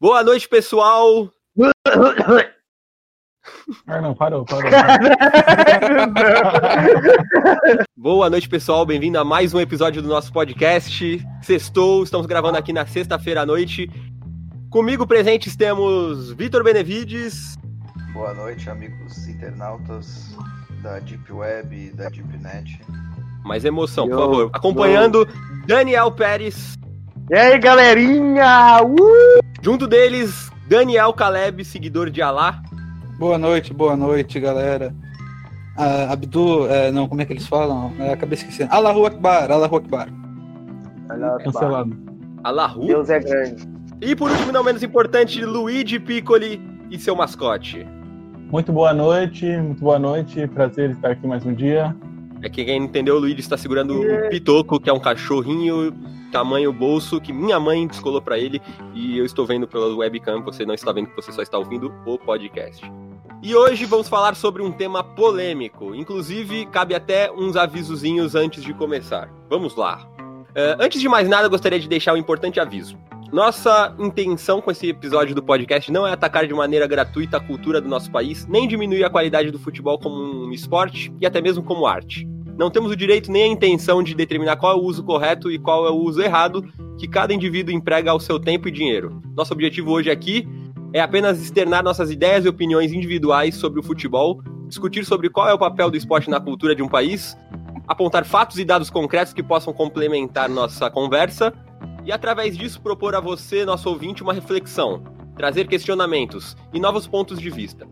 Boa noite, pessoal. Ah, não, parou, parou. Boa noite, pessoal. Bem-vindo a mais um episódio do nosso podcast. Sextou, estamos gravando aqui na sexta-feira à noite. Comigo presentes temos Vitor Benevides. Boa noite, amigos internautas da Deep Web e da Deep Net. Mais emoção, por favor. Acompanhando Daniel Pérez. E aí, galerinha? Uh! Junto deles, Daniel Caleb, seguidor de Alá. Boa noite, boa noite, galera. Ah, Abdu, é, não, como é que eles falam? É, acabei esquecendo. Allahu Akbar, Allahu Akbar. Cancelado. Allahu. Deus é grande. E por último, não menos importante, Luigi Piccoli e seu mascote. Muito boa noite, muito boa noite. Prazer estar aqui mais um dia. É que quem não entendeu, o Luigi está segurando um pitoco, que é um cachorrinho tamanho bolso que minha mãe descolou para ele e eu estou vendo pela webcam, você não está vendo, você só está ouvindo o podcast. E hoje vamos falar sobre um tema polêmico, inclusive cabe até uns avisozinhos antes de começar. Vamos lá. Uh, antes de mais nada, gostaria de deixar um importante aviso. Nossa intenção com esse episódio do podcast não é atacar de maneira gratuita a cultura do nosso país, nem diminuir a qualidade do futebol como um esporte e até mesmo como arte. Não temos o direito nem a intenção de determinar qual é o uso correto e qual é o uso errado que cada indivíduo emprega ao seu tempo e dinheiro. Nosso objetivo hoje aqui é apenas externar nossas ideias e opiniões individuais sobre o futebol, discutir sobre qual é o papel do esporte na cultura de um país, apontar fatos e dados concretos que possam complementar nossa conversa e, através disso, propor a você, nosso ouvinte, uma reflexão, trazer questionamentos e novos pontos de vista.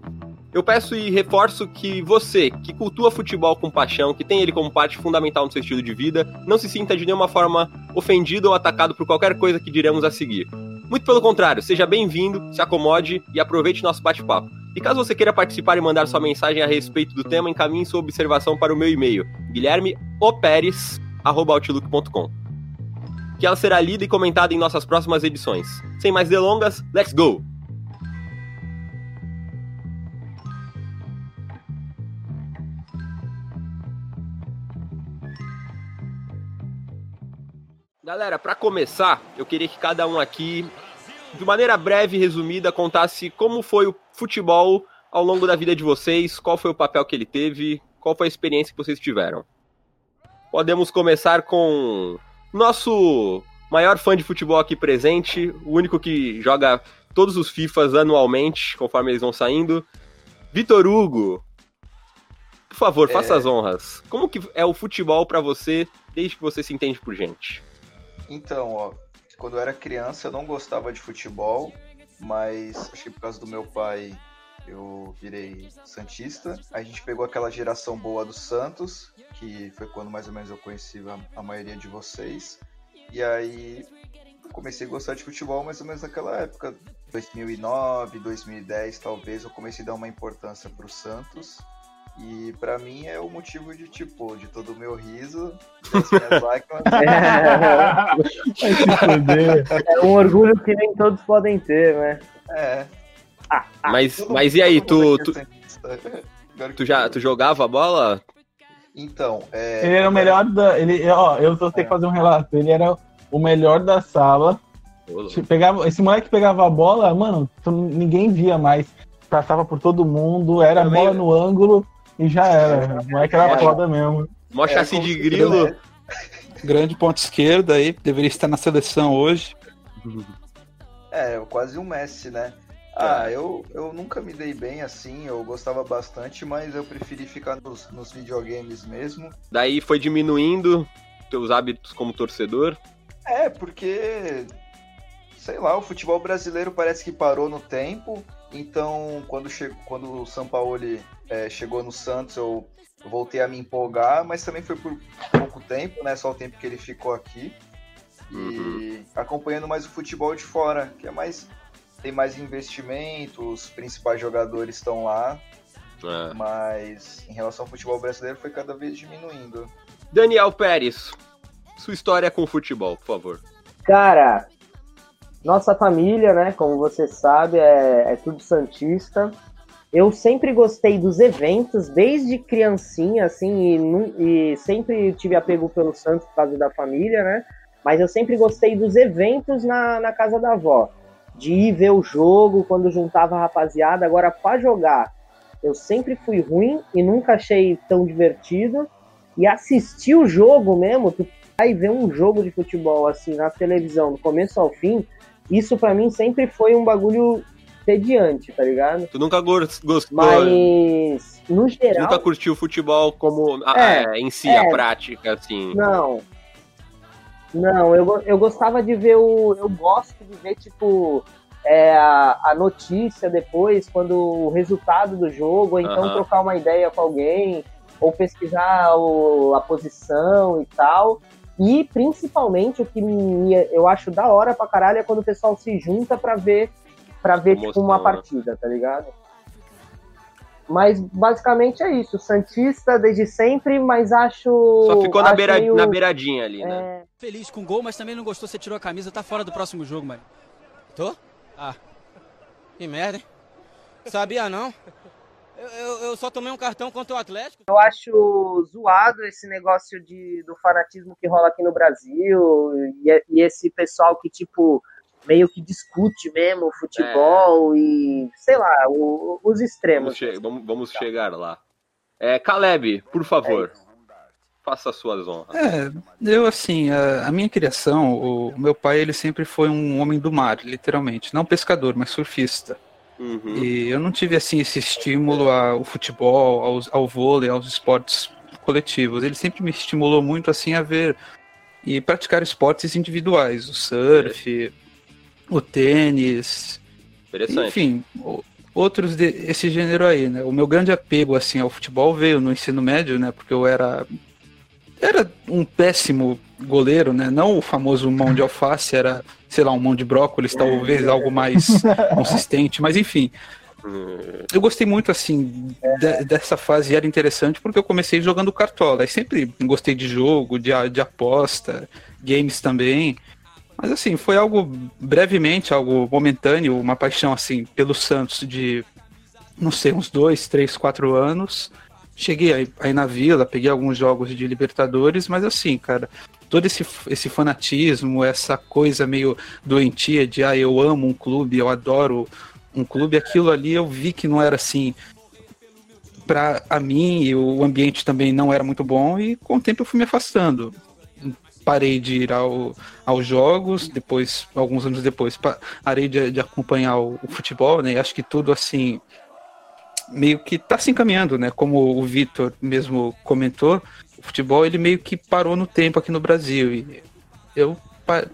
Eu peço e reforço que você, que cultua futebol com paixão, que tem ele como parte fundamental no seu estilo de vida, não se sinta de nenhuma forma ofendido ou atacado por qualquer coisa que diremos a seguir. Muito pelo contrário, seja bem-vindo, se acomode e aproveite nosso bate-papo. E caso você queira participar e mandar sua mensagem a respeito do tema, encaminhe sua observação para o meu e-mail, guilhermeoperes.outlook.com que ela será lida e comentada em nossas próximas edições. Sem mais delongas, let's go! Galera, para começar, eu queria que cada um aqui, de maneira breve e resumida, contasse como foi o futebol ao longo da vida de vocês, qual foi o papel que ele teve, qual foi a experiência que vocês tiveram. Podemos começar com nosso maior fã de futebol aqui presente, o único que joga todos os FIFAs anualmente, conforme eles vão saindo, Vitor Hugo. Por favor, faça É. as honras. Como que é o futebol para você desde que você se entende por gente? Então, ó, quando eu era criança eu não gostava de futebol, mas acho que por causa do meu pai eu virei Santista. A gente pegou aquela geração boa do Santos, que foi quando mais ou menos eu conheci a, a maioria de vocês. E aí comecei a gostar de futebol mais ou menos naquela época, 2009, 2010 talvez, eu comecei a dar uma importância pro Santos. E pra mim é o motivo de, tipo, de todo o meu riso, das minhas lágrimas. Fuder. É um orgulho que nem todos podem ter, né? É. mas, todo mas mundo- e aí, tu, é tu, tu que já tu jogava bola? Então, é. Ele era o melhor da. Ele, ó, eu vou ter que fazer um relato. Ele era o melhor da sala. Pegava, esse moleque pegava a bola, mano, tu- ninguém via mais. Passava por todo mundo, era Também- bola no ângulo e já era. O moleque era É. foda mesmo. Mó É, chassi como de grilo. Grande ponto esquerda aí, deveria estar na seleção hoje. É, quase um Messi, né? Ah, eu, eu nunca me dei bem assim, eu gostava bastante, mas eu preferi ficar nos, nos videogames mesmo. Daí foi diminuindo teus hábitos como torcedor. É, porque. Sei lá, o futebol brasileiro parece que parou no tempo. Então, quando, che... quando o São Paulo é, chegou no Santos, eu voltei a me empolgar, mas também foi por pouco tempo, né? Só o tempo que ele ficou aqui. E Uhum. acompanhando mais o futebol de fora, que é mais. Tem mais investimento, os principais jogadores estão lá, É. mas em relação ao futebol brasileiro foi cada vez diminuindo. Daniel Pérez, sua história com o futebol, por favor. Cara, nossa família, né? Como você sabe, é, é tudo santista. Eu sempre gostei dos eventos, desde criancinha, assim, e, e sempre tive apego pelo Santos por causa da família, né? Mas eu sempre gostei dos eventos na, na casa da avó. de ir ver o jogo quando juntava a rapaziada. Agora, para jogar, eu sempre fui ruim e nunca achei tão divertido. E assistir o jogo mesmo, tu vai ver um jogo de futebol assim na televisão, do começo ao fim, isso para mim sempre foi um bagulho tediante, tá ligado? Tu nunca gostou. Mas, no geral. nunca curtiu futebol como a, é, a, em si, é, a prática, assim. Não. Não, eu, eu gostava de ver o. Eu gosto de ver, tipo, é, a, a, notícia depois, quando o resultado do jogo, ou então uh -huh. trocar uma ideia com alguém, ou pesquisar o, a posição e tal. E principalmente o que me, eu acho da hora pra caralho é quando o pessoal se junta pra ver, pra ver tipo, uma né? partida, tá ligado? Mas basicamente é isso. Santista desde sempre, mas acho. Só ficou na, beira, meio... na beiradinha ali, né? É... Feliz com o gol, mas também não gostou. Você tirou a camisa, tá fora do próximo jogo, mano. Tô? Ah. Que merda, hein? Sabia não? Eu, eu, eu, só tomei um cartão contra o Atlético. Eu acho zoado esse negócio de, do fanatismo que rola aqui no Brasil e, e esse pessoal que, tipo, meio que discute mesmo futebol é. e, sei lá, o, os extremos. Vamos, che vamos, vamos chegar lá. É, Caleb, por favor. É faça suas honras. É, eu assim, a, a, minha criação, o meu pai ele sempre foi um homem do mar, literalmente, não pescador, mas surfista. Uhum. E eu não tive assim esse estímulo ao futebol, ao, ao vôlei, aos esportes coletivos. Ele sempre me estimulou muito assim a ver e praticar esportes individuais, o surf, o tênis, enfim, outros desse gênero aí, né? O meu grande apego assim ao futebol veio no ensino médio, né? Porque eu era era um péssimo goleiro, né? Não o famoso mão de alface, era, sei lá, um mão de brócolis, talvez algo mais consistente, mas enfim. Eu gostei muito, assim, de, dessa fase, era interessante porque eu comecei jogando cartola. E sempre gostei de jogo, de, de aposta, games também. Mas, assim, foi algo brevemente, algo momentâneo, uma paixão, assim, pelo Santos de, não sei, uns dois, três, quatro anos. Cheguei aí, aí na vila, peguei alguns jogos de Libertadores, mas assim, cara, todo esse, esse fanatismo, essa coisa meio doentia de ah, eu amo um clube, eu adoro um clube, aquilo ali eu vi que não era assim para a mim e o ambiente também não era muito bom e com o tempo eu fui me afastando. Parei de ir ao, aos jogos, depois, alguns anos depois, parei de, de acompanhar o, o, futebol, né? Acho que tudo assim meio que está se encaminhando, né? Como o Vitor mesmo comentou, o futebol ele meio que parou no tempo aqui no Brasil e eu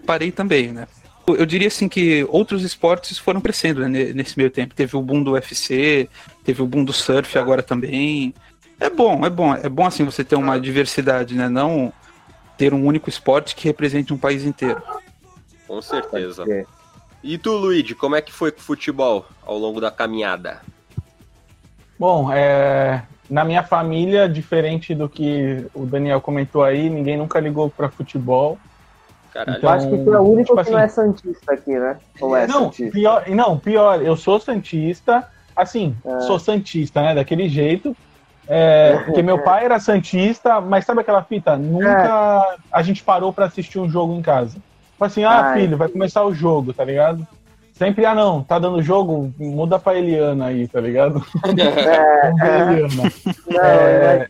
parei também, né? Eu diria assim que outros esportes foram crescendo né, nesse meio tempo. Teve o boom do UFC, teve o boom do surf agora também. É bom, é bom, é bom assim você ter uma diversidade, né? Não ter um único esporte que represente um país inteiro. Com certeza. E tu, Luigi, como é que foi com o futebol ao longo da caminhada? Bom, é, na minha família, diferente do que o Daniel comentou aí, ninguém nunca ligou para futebol. Caralho. Então, eu acho que tu é o único tipo que assim, não é santista aqui, né? Ou é não, santista? Pior, não, pior, eu sou santista, assim, é. sou santista, né? Daquele jeito. É, porque meu pai era santista, mas sabe aquela fita? Nunca é. a gente parou para assistir um jogo em casa. Tipo assim, ah, Ai. filho, vai começar o jogo, tá ligado? Sempre, ah não, tá dando jogo, muda pra Eliana aí, tá ligado? É, Eliana. Não, é...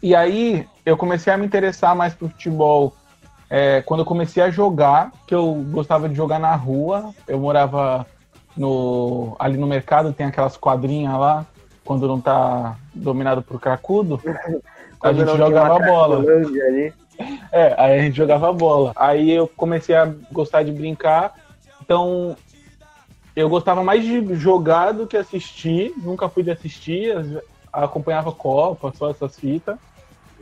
E aí eu comecei a me interessar mais pro futebol é, quando eu comecei a jogar, que eu gostava de jogar na rua. Eu morava no, ali no mercado, tem aquelas quadrinhas lá, quando não tá dominado por cracudo, a gente jogava bola. É, aí a gente jogava bola. Aí eu comecei a gostar de brincar então, eu gostava mais de jogar do que assistir. Nunca fui de assistir, acompanhava Copa, só essas fitas.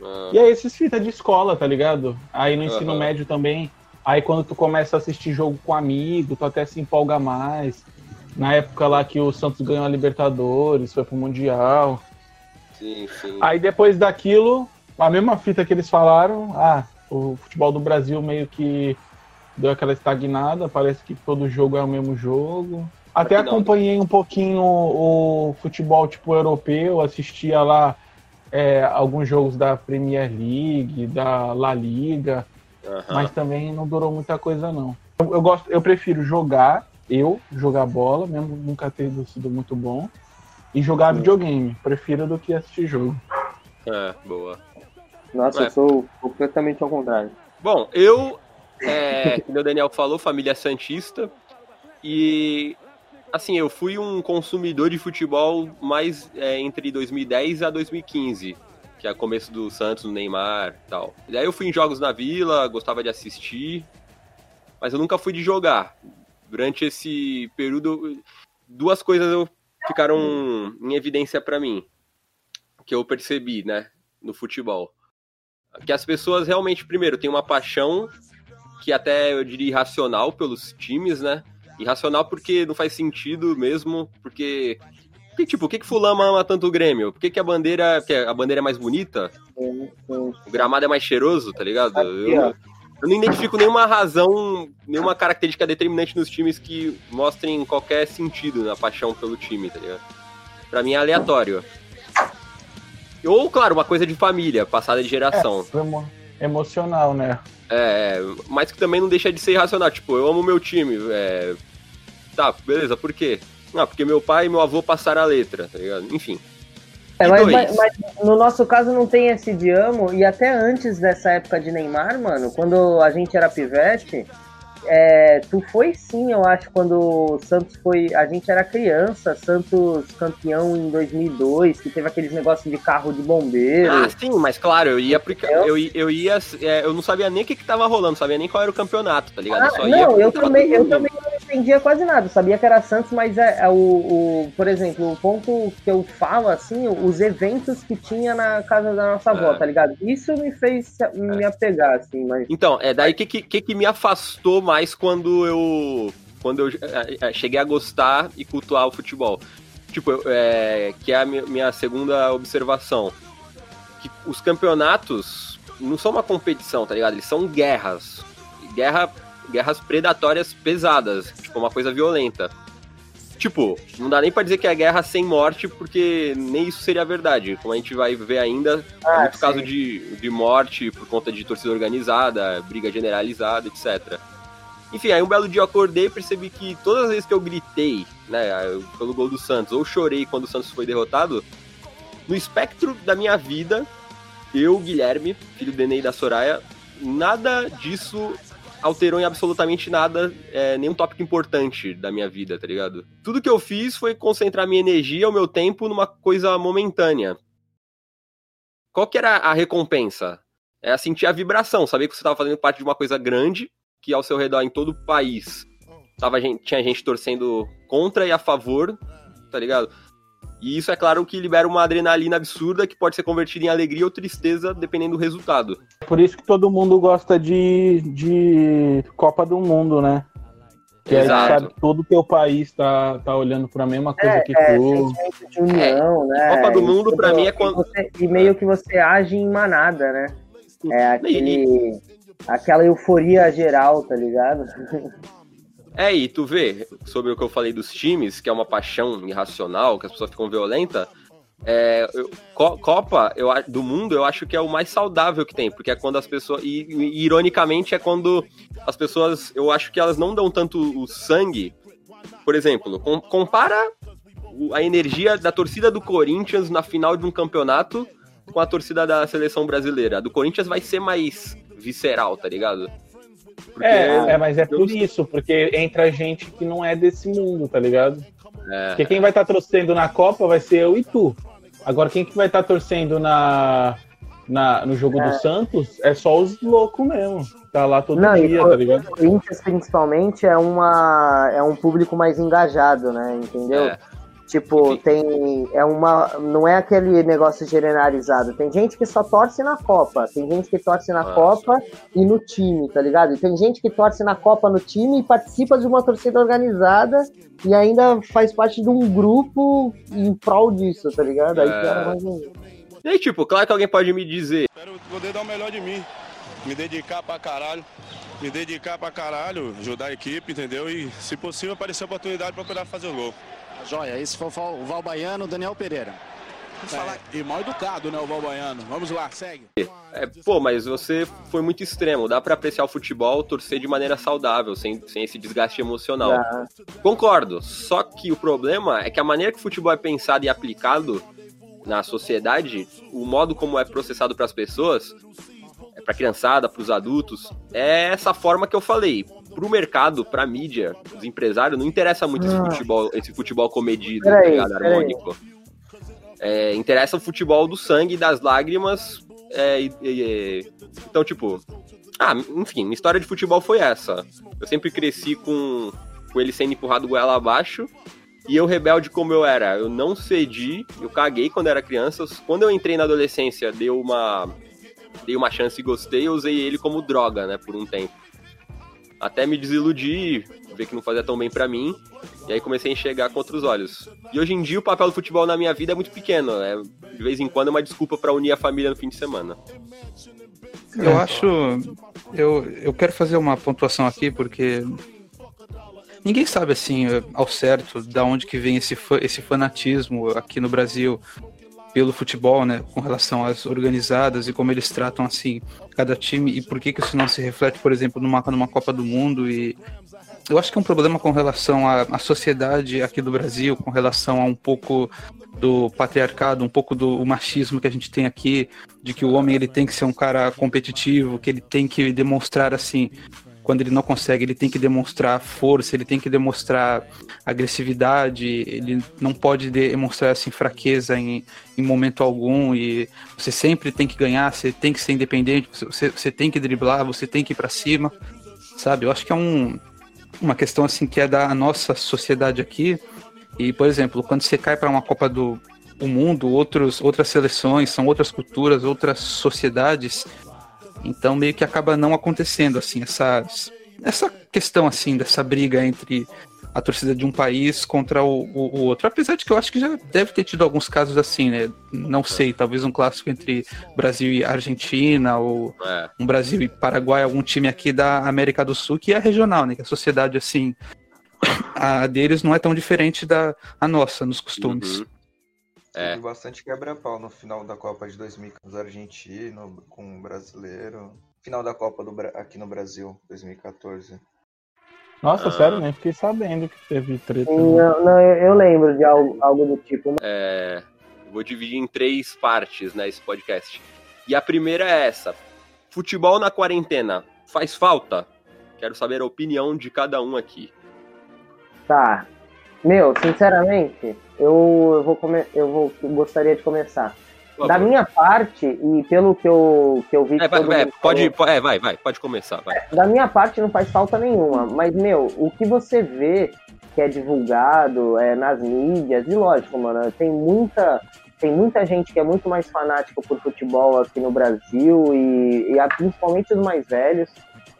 Ah. E aí, esses fitas de escola, tá ligado? Aí no ensino uhum. médio também. Aí quando tu começa a assistir jogo com amigo, tu até se empolga mais. Na época lá que o Santos ganhou a Libertadores, foi pro Mundial. Sim, sim. Aí depois daquilo, a mesma fita que eles falaram, ah, o futebol do Brasil meio que deu aquela estagnada, parece que todo jogo é o mesmo jogo. Até acompanhei um pouquinho o, o futebol tipo europeu, assistia lá é, alguns jogos da Premier League, da La Liga, uhum. mas também não durou muita coisa não. Eu, eu, gosto, eu prefiro jogar, eu jogar bola, mesmo nunca tendo sido muito bom, e jogar videogame. Prefiro do que assistir jogo. É, boa. Nossa, é. eu sou completamente ao contrário. Bom, eu, é, como o Daniel falou, família Santista, e assim, eu fui um consumidor de futebol mais é, entre 2010 a 2015 que é o começo do Santos, no Neymar e tal. E daí eu fui em jogos na Vila, gostava de assistir, mas eu nunca fui de jogar. Durante esse período, duas coisas ficaram em evidência para mim, que eu percebi, né, no futebol. Que as pessoas realmente, primeiro, têm uma paixão que até eu diria irracional pelos times, né? Irracional porque não faz sentido mesmo, porque que, tipo, por que, que fulano ama tanto o Grêmio? Por que, que a bandeira. Porque a bandeira é mais bonita? O gramado é mais cheiroso, tá ligado? Eu, eu não identifico nenhuma razão, nenhuma característica determinante nos times que mostrem qualquer sentido na paixão pelo time, tá ligado? Pra mim é aleatório. Ou, claro, uma coisa de família, passada de geração. É, emocional, né? É, mas que também não deixa de ser irracional. Tipo, eu amo meu time. É... Tá, beleza, por quê? Ah, porque meu pai e meu avô passaram a letra, tá ligado? Enfim. É, mas, mas, mas, no nosso caso não tem esse de amo, e até antes dessa época de Neymar, mano, quando a gente era pivete, é, tu foi sim, eu acho, quando o Santos foi. A gente era criança, Santos campeão em 2002, que teve aqueles negócios de carro de bombeiro. Ah, sim, mas claro, eu ia porque eu, eu ia. É, eu não sabia nem o que, que tava rolando, não sabia nem qual era o campeonato, tá ligado? Ah, não, eu também, eu também não entendia quase nada, sabia que era Santos, mas é, é o, o, por exemplo, o ponto que eu falo, assim, os eventos que tinha na casa da nossa avó, é. tá ligado? Isso me fez me apegar, assim, mas. Então, é daí que, que, que me afastou mais mais quando eu quando eu é, é, cheguei a gostar e cultuar o futebol. Tipo, é, que é a minha segunda observação. Que os campeonatos não são uma competição, tá ligado? Eles são guerras. Guerra, guerras predatórias pesadas, tipo, uma coisa violenta. Tipo, não dá nem pra dizer que é guerra sem morte, porque nem isso seria verdade. Como a gente vai ver ainda, ah, é muito sim. caso de, de morte por conta de torcida organizada, briga generalizada, etc. Enfim, aí um belo dia eu acordei e percebi que todas as vezes que eu gritei, né, pelo gol do Santos, ou chorei quando o Santos foi derrotado, no espectro da minha vida, eu, Guilherme, filho do Enei da Soraya, nada disso alterou em absolutamente nada, é, nenhum tópico importante da minha vida, tá ligado? Tudo que eu fiz foi concentrar minha energia, o meu tempo numa coisa momentânea. Qual que era a recompensa? É sentir a vibração, saber que você estava fazendo parte de uma coisa grande que ao seu redor em todo o país tava tinha gente torcendo contra e a favor, tá ligado? E isso é claro que libera uma adrenalina absurda que pode ser convertida em alegria ou tristeza dependendo do resultado. Por isso que todo mundo gosta de, de Copa do Mundo, né? Que Exato. aí sabe todo o teu país tá, tá olhando para a mesma coisa é, que é, tu. De união, é. né? Copa do Mundo para mim é quando você, e meio que você age em manada, né? É aquele aquela euforia geral, tá ligado? É, e tu vê, sobre o que eu falei dos times, que é uma paixão irracional, que as pessoas ficam violentas, é, eu, Copa eu, do Mundo eu acho que é o mais saudável que tem, porque é quando as pessoas. E, e, ironicamente é quando as pessoas. Eu acho que elas não dão tanto o sangue. Por exemplo, com, compara a energia da torcida do Corinthians na final de um campeonato com a torcida da seleção brasileira. A do Corinthians vai ser mais visceral, tá ligado? Porque é, é, mas é por isso, porque entra gente que não é desse mundo, tá ligado? É. Porque quem vai estar tá torcendo na Copa vai ser eu e tu. Agora, quem que vai estar tá torcendo na, na, no jogo é. do Santos é só os loucos mesmo. Tá lá todo não, dia, tá ligado? O Corinthians, principalmente, é, uma, é um público mais engajado, né? Entendeu? É. Tipo, tem. É uma. Não é aquele negócio generalizado. Tem gente que só torce na Copa. Tem gente que torce na ah, Copa e no time, tá ligado? E tem gente que torce na Copa no time e participa de uma torcida organizada e ainda faz parte de um grupo em prol disso, tá ligado? Aí é... mais um. E aí, tipo, claro que alguém pode me dizer. Quero poder dar o melhor de mim. Me dedicar pra caralho. Me dedicar pra caralho, ajudar a equipe, entendeu? E, se possível, aparecer a oportunidade pra poder fazer o gol. Joia, esse foi o Val Baiano, Daniel Pereira. É, e mal educado, né, o Valbaiano. Vamos lá, segue. É, pô, mas você foi muito extremo. Dá para apreciar o futebol, torcer de maneira saudável, sem, sem esse desgaste emocional. Ah. Concordo. Só que o problema é que a maneira que o futebol é pensado e aplicado na sociedade, o modo como é processado para as pessoas, é para criançada, para os adultos, é essa forma que eu falei. Para o mercado, para a mídia, os empresários, não interessa muito ah. esse futebol, esse futebol comedido, tá ligado? harmônico. É, interessa o futebol do sangue, das lágrimas. É, e, e, então, tipo. Ah, enfim, minha história de futebol foi essa. Eu sempre cresci com, com ele sendo empurrado goela abaixo. E eu, rebelde como eu era, eu não cedi, eu caguei quando era criança. Quando eu entrei na adolescência, deu uma, dei uma chance e gostei, eu usei ele como droga, né, por um tempo. Até me desiludir, ver que não fazia tão bem para mim, e aí comecei a enxergar com outros olhos. E hoje em dia o papel do futebol na minha vida é muito pequeno, é, de vez em quando é uma desculpa para unir a família no fim de semana. Eu acho, eu, eu quero fazer uma pontuação aqui, porque ninguém sabe assim ao certo da onde que vem esse, esse fanatismo aqui no Brasil pelo futebol, né, com relação às organizadas e como eles tratam assim cada time e por que que isso não se reflete, por exemplo, numa, numa Copa do Mundo e eu acho que é um problema com relação à, à sociedade aqui do Brasil, com relação a um pouco do patriarcado, um pouco do machismo que a gente tem aqui, de que o homem ele tem que ser um cara competitivo, que ele tem que demonstrar assim, quando ele não consegue, ele tem que demonstrar força, ele tem que demonstrar agressividade, ele não pode demonstrar assim fraqueza em, em momento algum e você sempre tem que ganhar, você tem que ser independente, você, você tem que driblar, você tem que ir para cima, sabe? Eu acho que é um, uma questão assim que é da nossa sociedade aqui. E, por exemplo, quando você cai para uma Copa do o mundo, outros, outras seleções, são outras culturas, outras sociedades, então meio que acaba não acontecendo assim essa essa questão assim dessa briga entre a torcida de um país contra o, o, o, outro. Apesar de que eu acho que já deve ter tido alguns casos assim, né? Não sei, talvez um clássico entre Brasil e Argentina, ou é. um Brasil e Paraguai, algum time aqui da América do Sul, que é regional, né? Que a sociedade, assim, a deles não é tão diferente da a nossa nos costumes. Uhum. É. Teve bastante quebra-pau no final da Copa de 2014 argentino, com o brasileiro. Final da Copa do, aqui no Brasil, 2014. Nossa, ah. sério, nem fiquei sabendo que teve treta. Não, não eu, lembro de algo, algo do tipo. É, vou dividir em três partes, né, esse podcast. E a primeira é essa. Futebol na quarentena faz falta? Quero saber a opinião de cada um aqui. Tá. Meu, sinceramente, eu, eu vou come... eu vou eu gostaria de começar. Da minha parte, e pelo que eu, que eu vi. É, vai, vai, pode, falou, é, vai, vai, pode começar. Vai. É, da minha parte não faz falta nenhuma, mas, meu, o que você vê que é divulgado é, nas mídias, e lógico, mano, tem muita. Tem muita gente que é muito mais fanática por futebol aqui no Brasil e, e principalmente os mais velhos.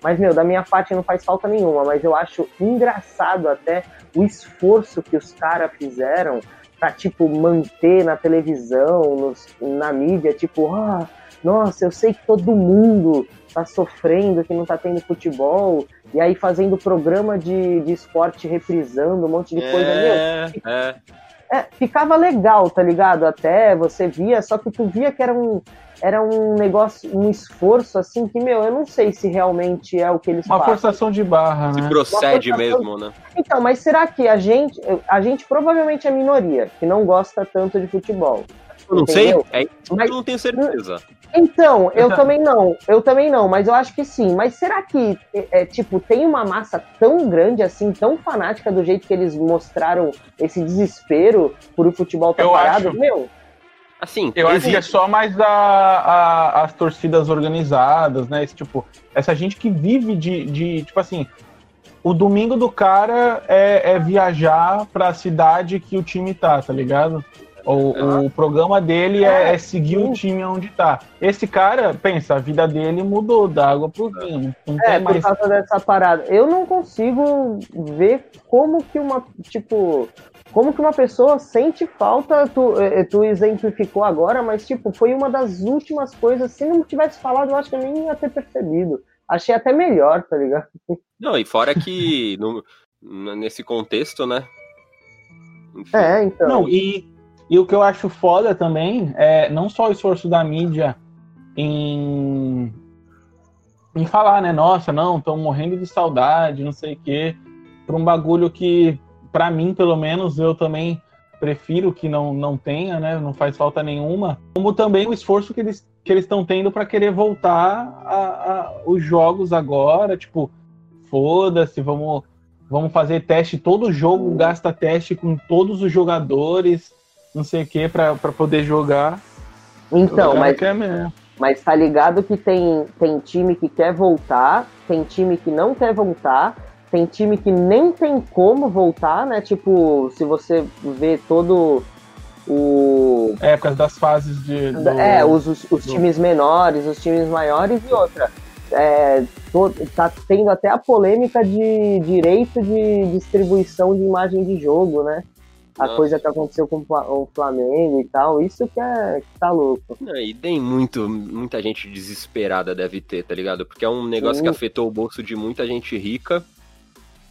Mas, meu, da minha parte não faz falta nenhuma, mas eu acho engraçado até o esforço que os caras fizeram pra, tipo, manter na televisão, nos, na mídia, tipo, ah, nossa, eu sei que todo mundo tá sofrendo, que não tá tendo futebol, e aí fazendo programa de, de esporte reprisando um monte de é, coisa. Meu, é. É, ficava legal, tá ligado? Até você via, só que tu via que era um, era um negócio, um esforço assim que, meu, eu não sei se realmente é o que eles Uma fazem. forçação de barra, né? Se procede mesmo, né? Então, mas será que a gente, a gente provavelmente é minoria, que não gosta tanto de futebol. Eu não entendeu? sei, é, mas, eu não tenho certeza. Então, eu também não, eu também não, mas eu acho que sim. Mas será que, é, é, tipo, tem uma massa tão grande assim, tão fanática do jeito que eles mostraram esse desespero por o futebol estar tá parado? Acho... Meu, Assim, eu existe. acho que é só mais a, a, as torcidas organizadas, né? Esse, tipo, essa gente que vive de, de tipo assim, o domingo do cara é, é viajar para a cidade que o time tá, tá ligado? O, o programa dele é, é, seguir o time onde tá. Esse cara, pensa, a vida dele mudou da água pro vinho. é, por causa dessa parada. Eu não consigo ver como que uma, tipo, como que uma pessoa sente falta, tu, eh, tu exemplificou agora, mas tipo, foi uma das últimas coisas, se não tivesse falado, eu acho que eu nem ia ter percebido. Achei até melhor, tá ligado? Não, e fora que no, nesse contexto, né? Enfim. É, então. Não, e, E o que eu acho foda também é não só o esforço da mídia em, em falar, né? Nossa, não, estão morrendo de saudade, não sei o quê. Por um bagulho que, para mim, pelo menos, eu também prefiro que não, não tenha, né? Não faz falta nenhuma. Como também o esforço que eles que eles estão tendo para querer voltar a, a, os jogos agora, tipo, foda-se, vamos vamos fazer teste todo jogo gasta teste com todos os jogadores, não sei o que para poder jogar. Então, mas mas tá ligado que tem tem time que quer voltar, tem time que não quer voltar. Tem time que nem tem como voltar, né? Tipo, se você vê todo o. É, por causa das fases de. Do... É, os, os, os do... times menores, os times maiores e outra. É, tô, tá tendo até a polêmica de direito de distribuição de imagem de jogo, né? A Nossa. coisa que aconteceu com o Flamengo e tal, isso que é que tá louco. É, e tem muito, muita gente desesperada deve ter, tá ligado? Porque é um negócio Sim. que afetou o bolso de muita gente rica.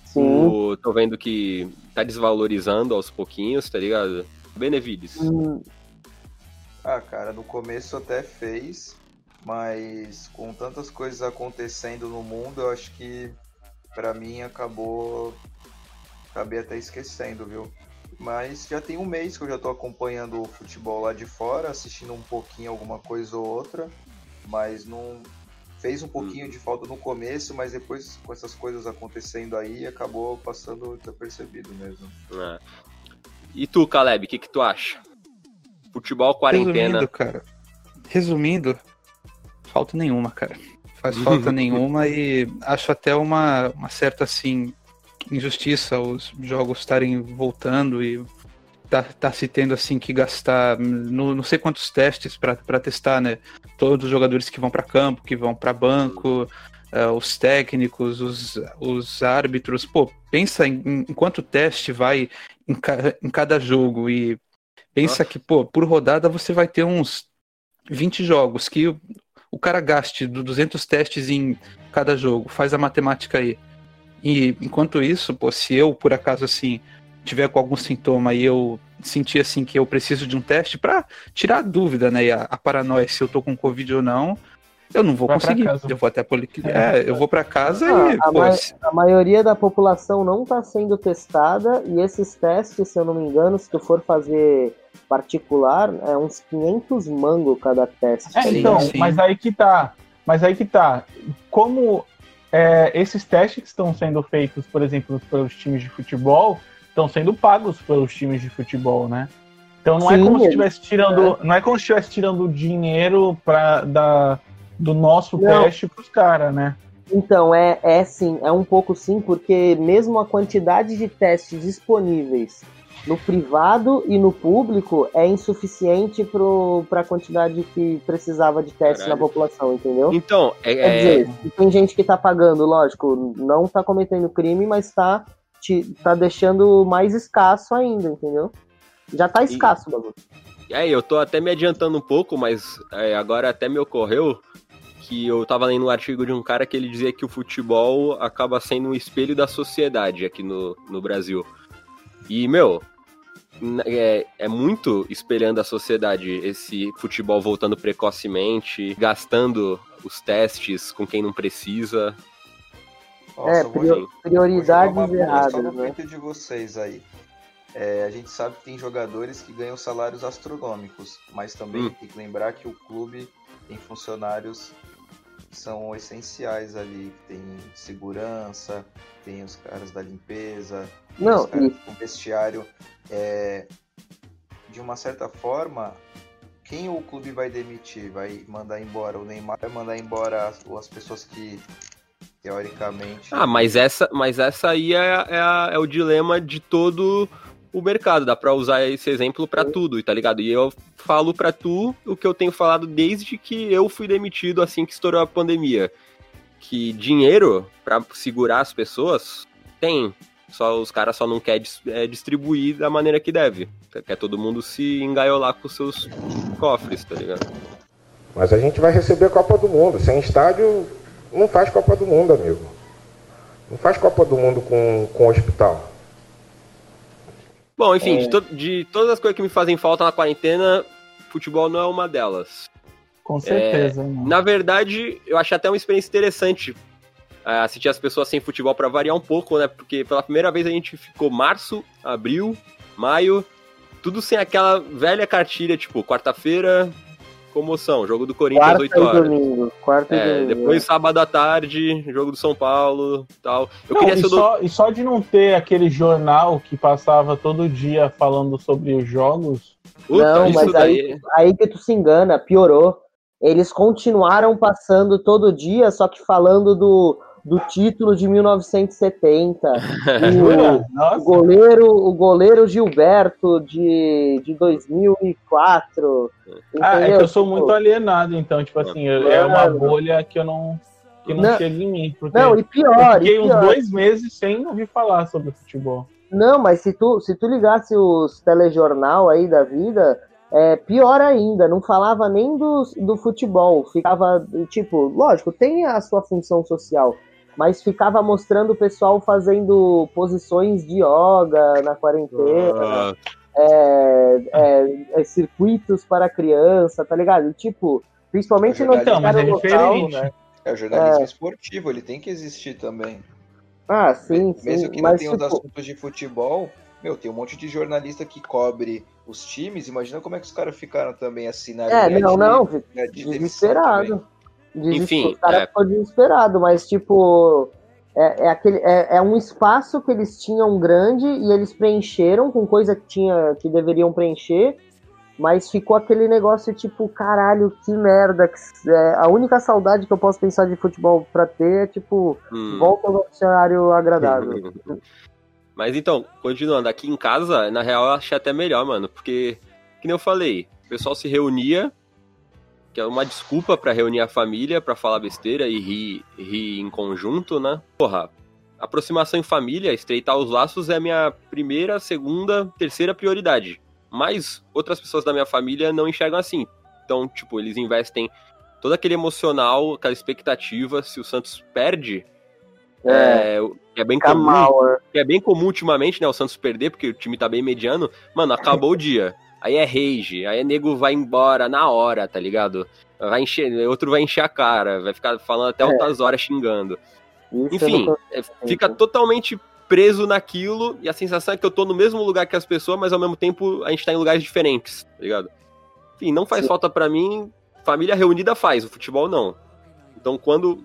Sim. O, tô vendo que tá desvalorizando aos pouquinhos, tá ligado? Benevides. Hum. Ah, cara, no começo até fez, mas com tantas coisas acontecendo no mundo, eu acho que para mim acabou. Acabei até esquecendo, viu? Mas já tem um mês que eu já tô acompanhando o futebol lá de fora, assistindo um pouquinho alguma coisa ou outra, mas não fez um pouquinho hum. de falta no começo, mas depois com essas coisas acontecendo aí, acabou passando desapercebido mesmo. É. E tu, Caleb, o que, que tu acha? Futebol, quarentena. Resumindo, cara. Resumindo, falta nenhuma, cara. Faz falta nenhuma e acho até uma, uma certa, assim, injustiça os jogos estarem voltando e tá, tá se tendo, assim, que gastar no, não sei quantos testes para testar, né? Todos os jogadores que vão para campo, que vão para banco, uh, os técnicos, os, os árbitros. Pô, pensa em, em quanto teste vai em, ca, em cada jogo e pensa Nossa. que, pô, por rodada você vai ter uns 20 jogos que o, o cara gaste 200 testes em cada jogo. Faz a matemática aí. E enquanto isso, pô, se eu por acaso assim tiver com algum sintoma e eu sentir assim que eu preciso de um teste para tirar a dúvida, né, a, a, paranoia se eu tô com covid ou não, eu não vou Vai conseguir. Eu vou até. É. é, eu vou para casa ah, e. A, pô, ma a, maioria da população não está sendo testada e esses testes, se eu não me engano, se tu for fazer particular, é uns 500 mango cada teste. É, então, sim. mas aí que tá. Mas aí que tá. Como é, esses testes que estão sendo feitos, por exemplo, pelos times de futebol, estão sendo pagos pelos times de futebol, né? Então não é Sim, é como se estivesse tirando, é. não é como se estivesse tirando dinheiro para da do nosso Não. teste para os caras, né? Então, é, é sim, é um pouco sim, porque mesmo a quantidade de testes disponíveis no privado e no público é insuficiente para a quantidade que precisava de testes Caralho. na população, entendeu? Então, é, Quer dizer, é... tem gente que está pagando, lógico, não está cometendo crime, mas está tá deixando mais escasso ainda, entendeu? Já está escasso o bagulho. E aí, eu tô até me adiantando um pouco, mas é, agora até me ocorreu que eu tava lendo um artigo de um cara que ele dizia que o futebol acaba sendo um espelho da sociedade aqui no, no Brasil. E, meu, é, é, muito espelhando a sociedade esse futebol voltando precocemente, gastando os testes com quem não precisa. Nossa, é, prior, prioridades erradas, né? de vocês aí. É, a gente sabe que tem jogadores que ganham salários astronômicos, mas também hum. tem que lembrar que o clube tem funcionários são essenciais ali. Tem segurança, tem os caras da limpeza, Não, os caras do vestiário. É, de uma certa forma, quem o clube vai demitir? Vai mandar embora o Neymar? Vai mandar embora as, as pessoas que teoricamente. Ah, mas essa, mas essa aí é, é, é o dilema de todo o mercado, dá pra usar esse exemplo para tudo, tá ligado? E eu falo para tu o que eu tenho falado desde que eu fui demitido assim que estourou a pandemia. Que dinheiro para segurar as pessoas tem. Só os caras só não querem é, distribuir da maneira que deve. Quer todo mundo se engaiolar com seus cofres, tá ligado? Mas a gente vai receber a Copa do Mundo. Sem estádio, não faz Copa do Mundo, amigo. Não faz Copa do Mundo com, com hospital. Bom, enfim, é... de, to de, todas as coisas que me fazem falta na quarentena, futebol não é uma delas. Com certeza. É, na verdade, eu achei até uma experiência interessante uh, assistir as pessoas sem futebol para variar um pouco, né? Porque pela primeira vez a gente ficou março, abril, maio, tudo sem aquela velha cartilha, tipo, quarta-feira, comoção, jogo do Corinthians às 8 horas. Domingo, quarta é, domingo, depois é. sábado à tarde, jogo do São Paulo tal. Eu não, queria e, só, do... e só de não ter aquele jornal que passava todo dia falando sobre os jogos. Puta, não, mas aí, aí que tu se engana, piorou. Eles continuaram passando todo dia, só que falando do, do título de 1970. o, o, goleiro, o goleiro Gilberto de, de 2004. Ah, é que eu sou tipo, muito alienado, então, tipo assim, é uma bolha que eu não que não, não chega em mim. Porque não, e pior. Eu fiquei pior. uns dois meses sem ouvir falar sobre futebol. Não, mas se tu, se tu ligasse os telejornal aí da vida, é, pior ainda, não falava nem do, do futebol, ficava, tipo, lógico, tem a sua função social, mas ficava mostrando o pessoal fazendo posições de yoga na quarentena, é, é, é, circuitos para criança, tá ligado? Tipo, principalmente no então, mas é local, né? É o jornalismo é. esportivo, ele tem que existir também. Ah, sim, Mesmo sim. Mesmo que não tenha tipo... os assuntos de futebol, meu, tem um monte de jornalista que cobre os times, imagina como é que os caras ficaram também assim na É, não, de, não, de, de desesperado. Enfim, o cara é... ficou desesperado, mas tipo, é, é, aquele, é, é, um espaço que eles tinham grande e eles preencheram com coisa que tinha que deveriam preencher, mas ficou aquele negócio tipo, caralho, que merda. Que, é, a única saudade que eu posso pensar de futebol pra ter é tipo, hum. volta ao cenário agradável. Mas então, continuando, aqui em casa, na real, eu achei até melhor, mano, porque, que nem eu falei, o pessoal se reunia, que é uma desculpa para reunir a família, para falar besteira e rir, rir em conjunto, né? Porra, aproximação em família, estreitar os laços é a minha primeira, segunda, terceira prioridade. Mas outras pessoas da minha família não enxergam assim. Então, tipo, eles investem todo aquele emocional, aquela expectativa, se o Santos perde, é, é, é bem comum. Mal, né? é bem comum ultimamente, né? O Santos perder, porque o time tá bem mediano. Mano, acabou o dia. Aí é rage, aí é nego vai embora na hora, tá ligado? Vai encher, outro vai encher a cara, vai ficar falando até é. altas horas xingando. Isso Enfim, é, fica totalmente preso naquilo e a sensação é que eu tô no mesmo lugar que as pessoas, mas ao mesmo tempo a gente tá em lugares diferentes, tá ligado? Enfim, não faz Sim. falta para mim, família reunida faz, o futebol não. Então quando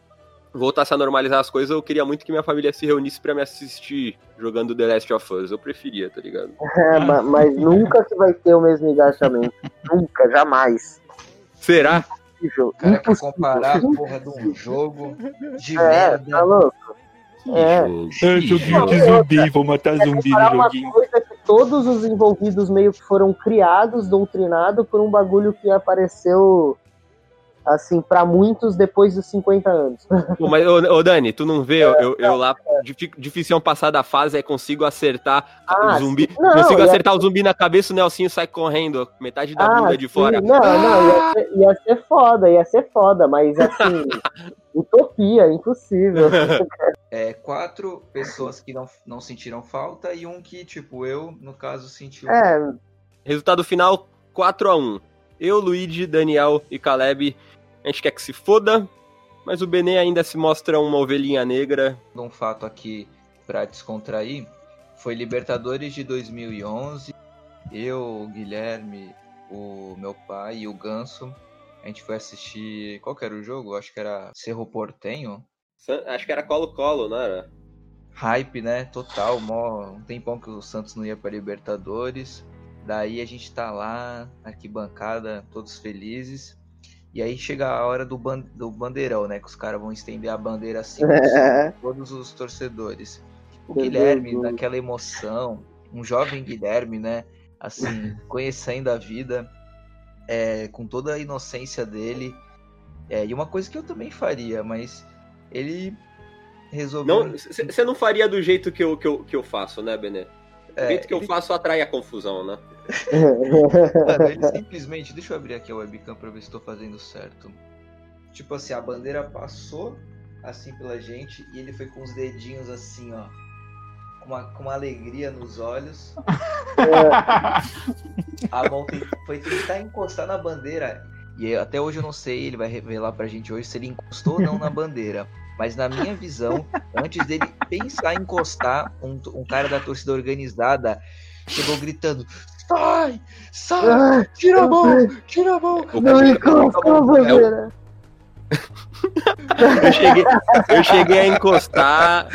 voltasse a normalizar as coisas, eu queria muito que minha família se reunisse para me assistir jogando The Last of Us. Eu preferia, tá ligado? É, mas nunca que vai ter o mesmo engajamento. nunca, jamais. Será? O cara quer comparar a porra de um jogo de é, merda. Tá louco? É. é joguinho de zumbi, vou matar zumbi no joguinho. Coisa que todos os envolvidos meio que foram criados, doutrinados por um bagulho que apareceu assim, para muitos depois dos 50 anos. Mas, ô, ô, Dani, tu não vê, eu, eu lá, difícil passar da fase, aí consigo acertar ah, o zumbi, não, consigo acertar o zumbi na cabeça, o Nelsinho sai correndo, metade da ah, bunda de fora. Não, não, ia ser, ia ser foda, ia ser foda, mas assim, utopia, impossível. É, quatro pessoas que não, não sentiram falta e um que, tipo, eu, no caso, senti. É. Resultado final, 4 a 1 Eu, Luigi, Daniel e Caleb a gente quer que se foda, mas o Benê ainda se mostra uma ovelhinha negra. Um fato aqui para descontrair foi Libertadores de 2011. Eu, o Guilherme, o meu pai e o Ganso, a gente foi assistir. Qual que era o jogo? Acho que era Cerro Portenho. Acho que era Colo-Colo, não era? Hype, né? Total. Mó... Um tempão que o Santos não ia para Libertadores. Daí a gente tá lá, arquibancada, todos felizes. E aí chega a hora do, ban do bandeirão, né? Que os caras vão estender a bandeira assim é. todos os torcedores. O Guilherme, naquela emoção, um jovem Guilherme, né? Assim, conhecendo a vida, é, com toda a inocência dele. É, e uma coisa que eu também faria, mas ele resolveu. Você não faria do jeito que eu, que eu, que eu faço, né, Bené? O é, jeito que ele... eu faço atrai a confusão, né? Mano, ele simplesmente. Deixa eu abrir aqui a webcam pra ver se estou fazendo certo. Tipo assim, a bandeira passou assim pela gente e ele foi com os dedinhos assim, ó. com uma, com uma alegria nos olhos. É. A mão foi tentar encostar na bandeira. E até hoje eu não sei, ele vai revelar pra gente hoje se ele encostou ou não na bandeira. Mas na minha visão, antes dele pensar em encostar, um, um cara da torcida organizada chegou gritando: Sai! Sai! Tira a mão! Tira a mão! Não encosta na bandeira! eu, cheguei, eu cheguei a encostar,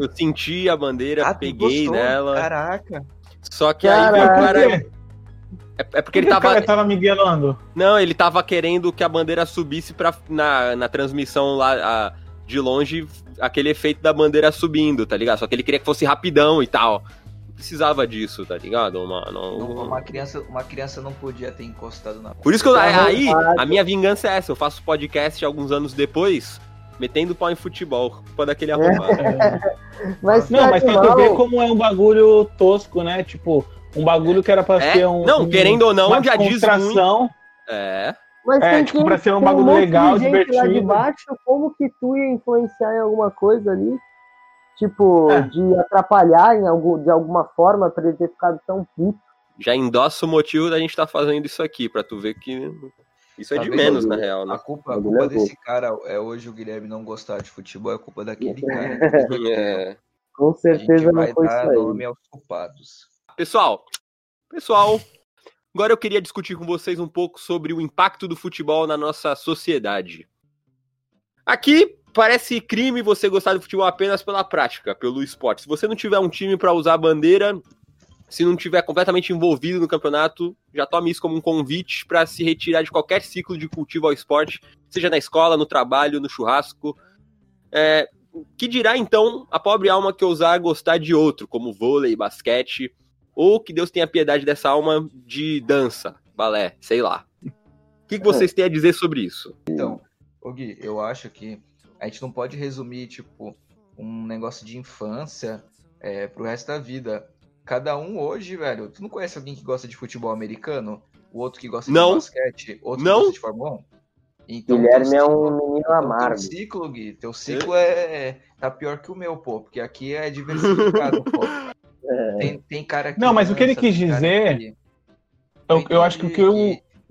eu senti a bandeira, ah, peguei gostou? nela. Caraca. Só que Caraca. aí o cara. É, é porque ele tava. Ele tava miguelando. Não, ele tava querendo que a bandeira subisse pra, na, na transmissão lá a, de longe, aquele efeito da bandeira subindo, tá ligado? Só que ele queria que fosse rapidão e tal precisava disso, tá ligado? Uma, não... uma, criança, uma criança não podia ter encostado na. Por isso que eu, aí a minha vingança é essa. Eu faço podcast alguns anos depois, metendo pau em futebol, culpa daquele arrombado. É. mas não, mas pra tu ver como é um bagulho tosco, né? Tipo, um bagulho que era pra é? ser um. Não, querendo ou não, já diz muito. É. Mas é, tipo, pra ser um bagulho um legal, divertido. Lá de baixo, como que tu ia influenciar em alguma coisa ali? tipo, é. de atrapalhar em algum, de alguma forma para ele ter ficado tão puto. Já endossa o motivo da gente estar tá fazendo isso aqui, para tu ver que isso é de menos, na real, né? A culpa, a culpa desse cara é hoje o Guilherme não gostar de futebol, é culpa daquele cara. é. Com certeza não foi isso aí. nome aos culpados. Pessoal, pessoal, agora eu queria discutir com vocês um pouco sobre o impacto do futebol na nossa sociedade. Aqui, parece crime você gostar do futebol apenas pela prática, pelo esporte. Se você não tiver um time para usar a bandeira, se não tiver completamente envolvido no campeonato, já tome isso como um convite para se retirar de qualquer ciclo de cultivo ao esporte, seja na escola, no trabalho, no churrasco. É, que dirá então a pobre alma que ousar gostar de outro, como vôlei, basquete, ou que Deus tenha piedade dessa alma de dança, balé, sei lá. O que, que vocês têm a dizer sobre isso? Então, Gui, eu acho que a gente não pode resumir, tipo, um negócio de infância é, pro resto da vida. Cada um hoje, velho, tu não conhece alguém que gosta de futebol americano? O outro que gosta não. de basquete? Outro não. que gosta de Fórmula 1? Então, Guilherme é um menino amargo. Teu ciclo, Gui, teu ciclo é, tá pior que o meu, pô, porque aqui é diversificado, pô. É. Tem, tem cara que. Não, mas dança, o que ele quis dizer. Que... Eu, eu acho que o que, eu,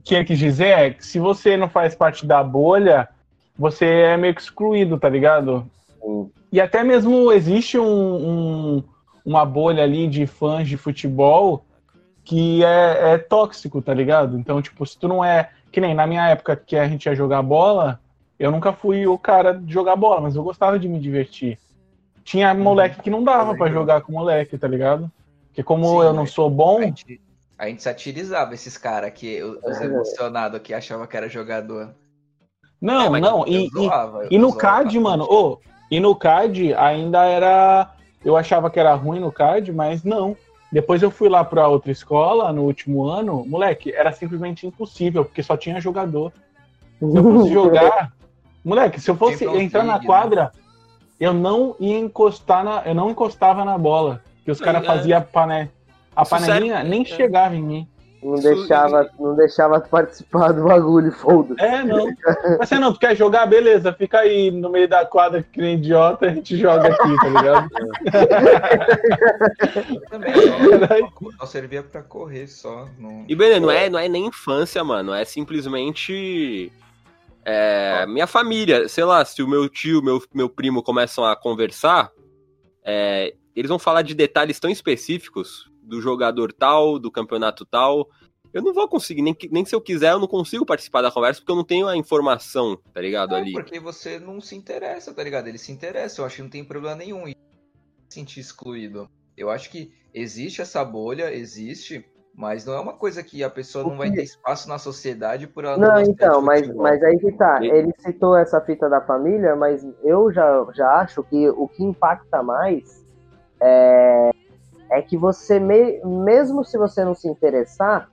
que ele quis dizer é que se você não faz parte da bolha, você é meio que excluído, tá ligado? Sim. E até mesmo existe um, um, uma bolha ali de fãs de futebol que é, é, tóxico, tá ligado? Então, tipo, se tu não é. Que nem na minha época que a gente ia jogar bola, eu nunca fui o cara de jogar bola, mas eu gostava de me divertir. Tinha uhum. moleque que não dava para jogar com moleque, tá ligado? Porque como Sim, eu não sou bom. A gente, a gente satirizava esses caras que os é. emocionados que achavam que era jogador. Não, é, não, e, zoava, e, e, no CAD, mano, oh, e no CAD ainda era. Eu achava que era ruim no CAD, mas não. Depois eu fui lá pra outra escola no último ano, moleque, era simplesmente impossível, porque só tinha jogador. Se eu fosse jogar. Moleque, se eu fosse entrar na né? quadra, eu não ia encostar na. Eu não encostava na bola. Que os caras é. faziam pané. A panelinha nem é. chegava em mim. Não deixava, não deixava participar do bagulho, foda É, não. Mas você não, tu quer jogar? Beleza, fica aí no meio da quadra que nem idiota, a gente joga aqui, tá ligado? também, só, servia pra correr só. Não... E, beleza, não é, não é nem infância, mano, é simplesmente... É, minha família, sei lá, se o meu tio, meu, meu primo começam a conversar, é, eles vão falar de detalhes tão específicos do jogador tal, do campeonato tal. Eu não vou conseguir, nem, nem se eu quiser, eu não consigo participar da conversa porque eu não tenho a informação, tá ligado? ali. Porque você não se interessa, tá ligado? Ele se interessa, eu acho que não tem problema nenhum em sentir excluído. Eu acho que existe essa bolha, existe, mas não é uma coisa que a pessoa não vai ter espaço na sociedade por ela não. Não, então, mas, mas aí que tá. Ele citou essa fita da família, mas eu já, já acho que o que impacta mais é é que você, me, mesmo se você não se interessar,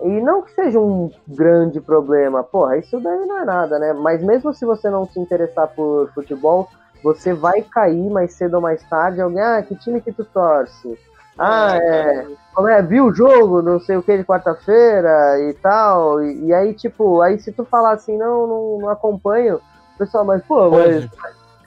e não que seja um grande problema, porra, isso daí não é nada, né? Mas mesmo se você não se interessar por futebol, você vai cair mais cedo ou mais tarde. Alguém, ah, que time que tu torce? Ah, é. Como é? Viu o jogo, não sei o que, de quarta-feira e tal. E, e, aí, tipo, aí se tu falar assim, não, não, não acompanho, pessoal, mas, pô, mas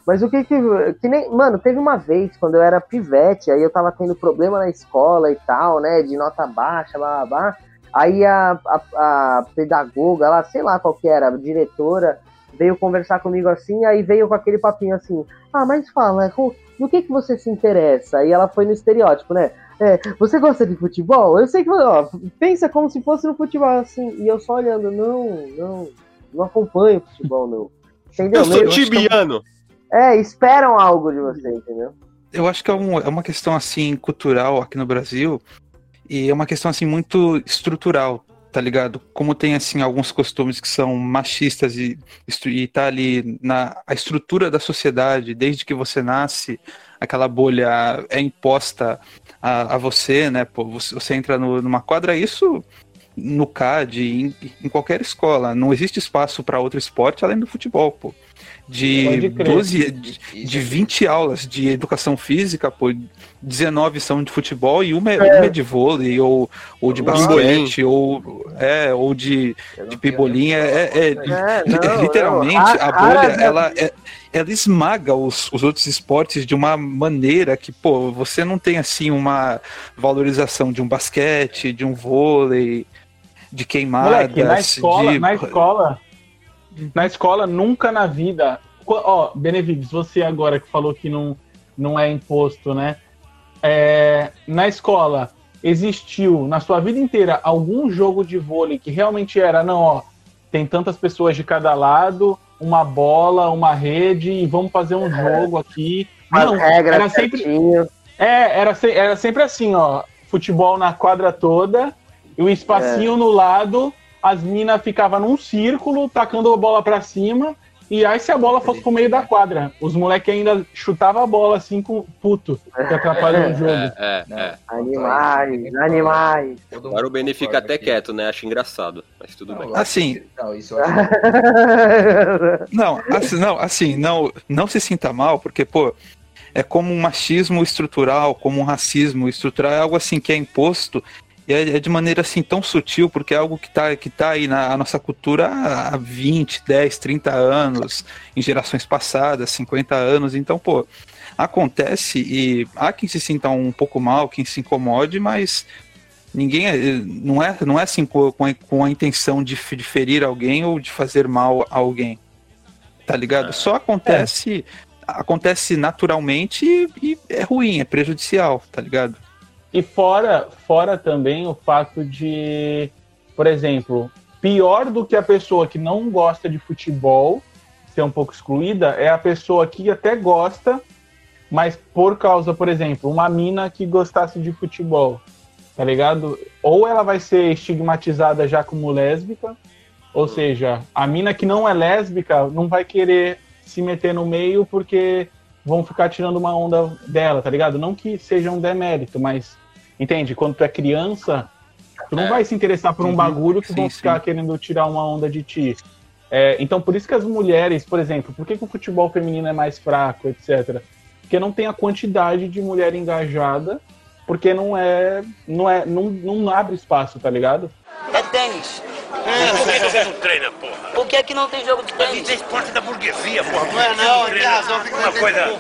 Mas o que que. que nem, mano, teve uma vez, quando eu era pivete, aí eu tava tendo problema na escola e tal, né? De nota baixa, blá blá blá. Aí a, a, a pedagoga lá, sei lá qual que era, a diretora, veio conversar comigo assim, aí veio com aquele papinho assim, ah, mas fala, no que que você se interessa? E ela foi no estereótipo, né? É, você gosta de futebol? Eu sei que, ó, pensa como se fosse no futebol, assim, e eu só olhando, não, não, não acompanho futebol, não. Entendeu? Eu sou tibiano. É, esperam algo de você, entendeu? Eu acho que é, um, é uma questão assim cultural aqui no Brasil e é uma questão assim muito estrutural, tá ligado? Como tem assim alguns costumes que são machistas e, e tá ali na a estrutura da sociedade desde que você nasce, aquela bolha é imposta a, a você, né? Pô, você, você entra no, numa quadra, isso no CAD, em, em qualquer escola, não existe espaço para outro esporte além do futebol, pô de 12, de, de 20 aulas de educação física, pô, 19 são de futebol e uma, é. uma é de vôlei, ou, ou de basquete, ou, é, ou de, de pibolinha. É, é, é não, literalmente, não. a bolha, ela, é, ela esmaga os, os outros esportes de uma maneira que, pô, você não tem, assim, uma valorização de um basquete, de um vôlei, de queimadas. Moleque, na escola, de... na escola na escola, nunca na vida. Ó, Benevides, você agora que falou que não, não é imposto, né? É, na escola, existiu na sua vida inteira algum jogo de vôlei que realmente era, não, ó, tem tantas pessoas de cada lado, uma bola, uma rede, e vamos fazer um jogo aqui. Não, era sempre. É, era, era sempre assim, ó. Futebol na quadra toda, e o espacinho é. no lado as minas ficavam num círculo, tacando a bola para cima, e aí se a bola fosse pro meio da quadra, os moleques ainda chutavam a bola assim com puto, que atrapalha o jogo. É, é, é. Animais, animais. Agora o Beni fica até quieto, né? Acho engraçado, mas tudo não, bem. Assim. Não, isso acho... não, assim, não, assim, não, não se sinta mal, porque, pô, é como um machismo estrutural, como um racismo estrutural, é algo assim que é imposto e é, é, de maneira assim tão sutil, porque é algo que está que tá aí na nossa cultura há 20, 10, 30 anos, em gerações passadas, 50 anos. Então, pô, acontece e há quem se sinta um pouco mal, quem se incomode, mas ninguém é, não é, não é assim com, a, com a intenção de, de ferir alguém ou de fazer mal a alguém. Tá ligado? Só acontece. É. Acontece naturalmente e, e é ruim, é prejudicial, tá ligado? E fora, fora também o fato de, por exemplo, pior do que a pessoa que não gosta de futebol ser um pouco excluída é a pessoa que até gosta, mas por causa, por exemplo, uma mina que gostasse de futebol, tá ligado? Ou ela vai ser estigmatizada já como lésbica, ou seja, a mina que não é lésbica não vai querer se meter no meio porque vão ficar tirando uma onda dela, tá ligado? Não que seja um demérito, mas Entende? Quando tu é criança, tu não é. vai se interessar por um uhum. bagulho que sim, vão ficar sim. querendo tirar uma onda de ti. É, então, por isso que as mulheres, por exemplo, por que, que o futebol feminino é mais fraco, etc. Porque não tem a quantidade de mulher engajada, porque não é. não é. não, não abre espaço, tá ligado? É tênis. É, por que você não treina, porra? Por que, é que não tem jogo de tênis? Aqui tem esporte da burguesia, porra. Não é não, tem razão, uma coisa.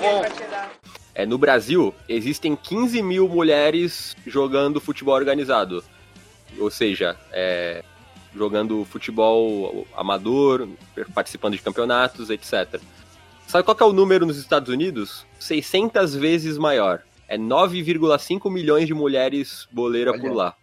É, no Brasil, existem 15 mil mulheres jogando futebol organizado. Ou seja, é, jogando futebol amador, participando de campeonatos, etc. Sabe qual é o número nos Estados Unidos? 600 vezes maior. É 9,5 milhões de mulheres boleira Olha. por lá.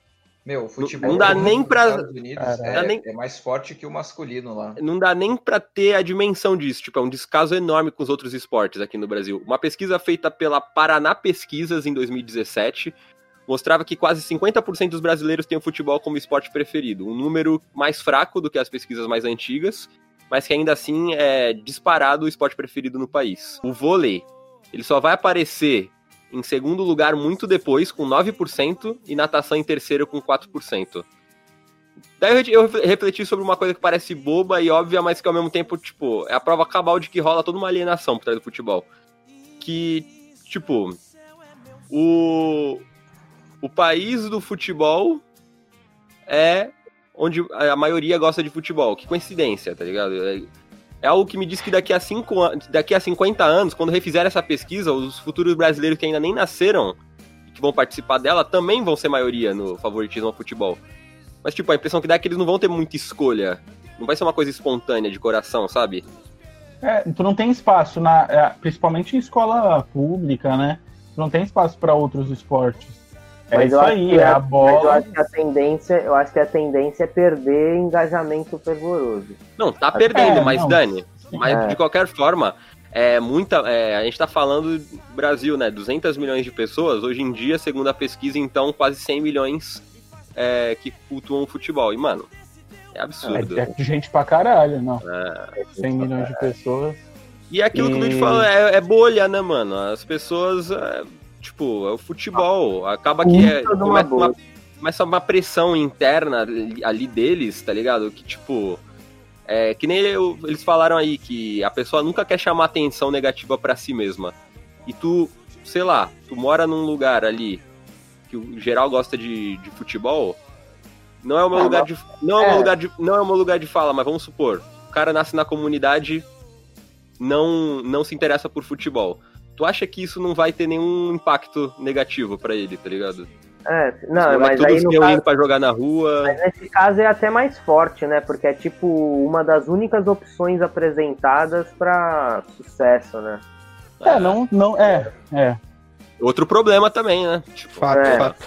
Meu, o futebol não dá nem pra. Unidos é, nem... é, mais forte que o masculino lá. Não dá nem pra ter a dimensão disso. Tipo, é um descaso enorme com os outros esportes aqui no Brasil. Uma pesquisa feita pela Paraná Pesquisas em 2017 mostrava que quase 50% dos brasileiros têm o futebol como esporte preferido. Um número mais fraco do que as pesquisas mais antigas, mas que ainda assim é disparado o esporte preferido no país. O vôlei, ele só vai aparecer em segundo lugar muito depois, com 9%, e natação em terceiro com 4%. Daí eu refleti sobre uma coisa que parece boba e óbvia, mas que ao mesmo tempo, tipo, é a prova cabal de que rola toda uma alienação por trás do futebol. Que, tipo, o, o país do futebol é onde a maioria gosta de futebol. Que coincidência, tá ligado? É, algo que me diz que daqui a, cinco, daqui a 50 anos, quando refizer essa pesquisa, os futuros brasileiros que ainda nem nasceram, que vão participar dela, também vão ser maioria no favoritismo ao futebol. Mas, tipo, a impressão que dá é que eles não vão ter muita escolha. Não vai ser uma coisa espontânea, de coração, sabe? É, tu não tem espaço, na, é, principalmente em escola pública, né? Tu não tem espaço para outros esportes. É mas isso aí, é a bola. Mas eu acho que a tendência, eu acho que a tendência é perder engajamento fervoroso. Não, tá perdendo, é, mas não. Dani, mas é. de qualquer forma, é muita, é, a gente tá falando do Brasil, né, 200 milhões de pessoas, hoje em dia, segundo a pesquisa, então, quase 100 milhões é, que cultuam o futebol. E, mano, é absurdo. É, é gente pra caralho, não. É, 100 milhões de pessoas. E é aquilo e... que o Luiz fala, é, é bolha, né, mano? As pessoas é, Tipo, é o futebol. Acaba que é, começa, uma, começa uma pressão interna ali deles, tá ligado? Que, tipo. É, que nem eu, eles falaram aí que a pessoa nunca quer chamar atenção negativa para si mesma. E tu, sei lá, tu mora num lugar ali que o geral gosta de, de futebol, não é o meu ah, lugar de não é, é. meu lugar de não é o meu lugar de fala, mas vamos supor, o cara nasce na comunidade, não não se interessa por futebol tu acha que isso não vai ter nenhum impacto negativo para ele, tá ligado? É, não, mas aí no caso, indo pra jogar na rua. Mas nesse caso é até mais forte, né? Porque é tipo uma das únicas opções apresentadas para sucesso, né? É, não, não, é, é. Outro problema também, né? Tipo, fato, é. fato.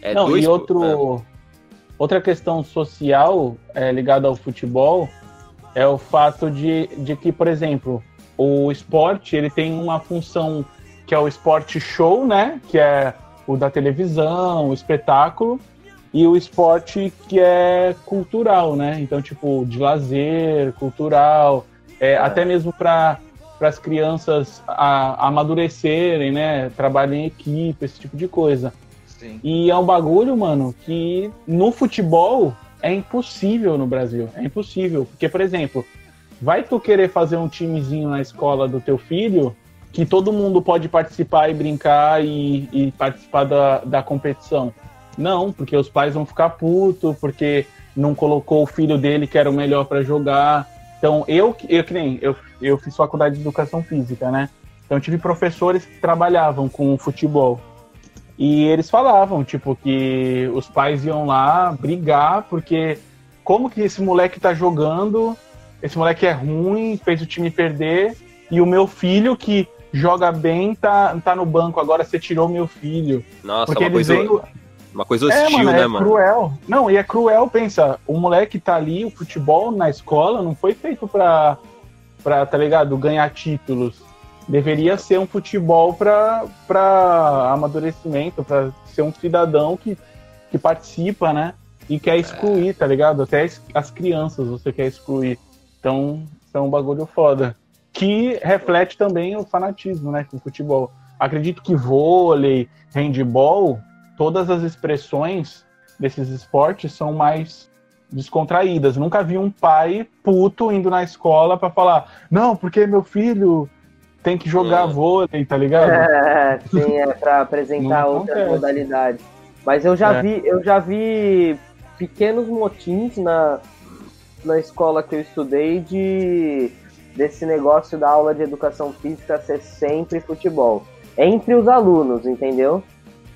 É não, dois... e outro, outra questão social é, ligada ao futebol é o fato de, de que, por exemplo, o esporte ele tem uma função que é o esporte show, né? Que é o da televisão, o espetáculo, e o esporte que é cultural, né? Então, tipo, de lazer, cultural, é, é. até mesmo para as crianças a, amadurecerem, né? Trabalhar em equipe, esse tipo de coisa. Sim. E é um bagulho, mano, que no futebol é impossível no Brasil. É impossível. Porque, por exemplo, Vai tu querer fazer um timezinho na escola do teu filho que todo mundo pode participar e brincar e, e participar da, da competição? Não, porque os pais vão ficar putos, porque não colocou o filho dele que era o melhor para jogar. Então, eu, eu que nem, eu, eu fiz faculdade de educação física, né? Então, tive professores que trabalhavam com futebol. E eles falavam, tipo, que os pais iam lá brigar, porque como que esse moleque tá jogando esse moleque é ruim, fez o time perder, e o meu filho que joga bem tá, tá no banco, agora você tirou meu filho. Nossa, Porque uma coisa, veio... uma coisa hostil, é, mano, né, é mano? cruel. Não, e é cruel, pensa, o moleque tá ali, o futebol na escola não foi feito pra, pra tá ligado, ganhar títulos. Deveria ser um futebol pra, pra amadurecimento, pra ser um cidadão que, que participa, né? E quer excluir, é. tá ligado? Até as crianças você quer excluir. Então, é um bagulho foda. Que reflete também o fanatismo, né, com o futebol. Acredito que vôlei, handball, todas as expressões desses esportes são mais descontraídas. Nunca vi um pai puto indo na escola para falar: "Não, porque meu filho tem que jogar hum. vôlei", tá ligado? É, sim, é para apresentar outras modalidades. Mas eu já é. vi, eu já vi pequenos motins na na escola que eu estudei de desse negócio da aula de educação física ser sempre futebol entre os alunos, entendeu?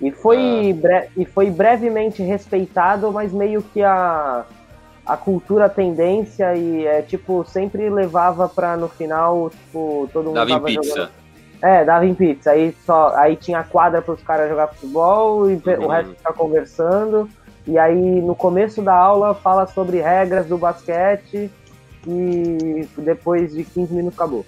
E foi, ah. e foi brevemente respeitado, mas meio que a, a cultura, a tendência e é tipo sempre levava para no final tipo todo mundo dava em pizza. Jogando... É, dava em pizza. Aí só aí tinha quadra para os caras jogar futebol e uhum. o resto ficar conversando. E aí no começo da aula fala sobre regras do basquete e depois de 15 minutos acabou.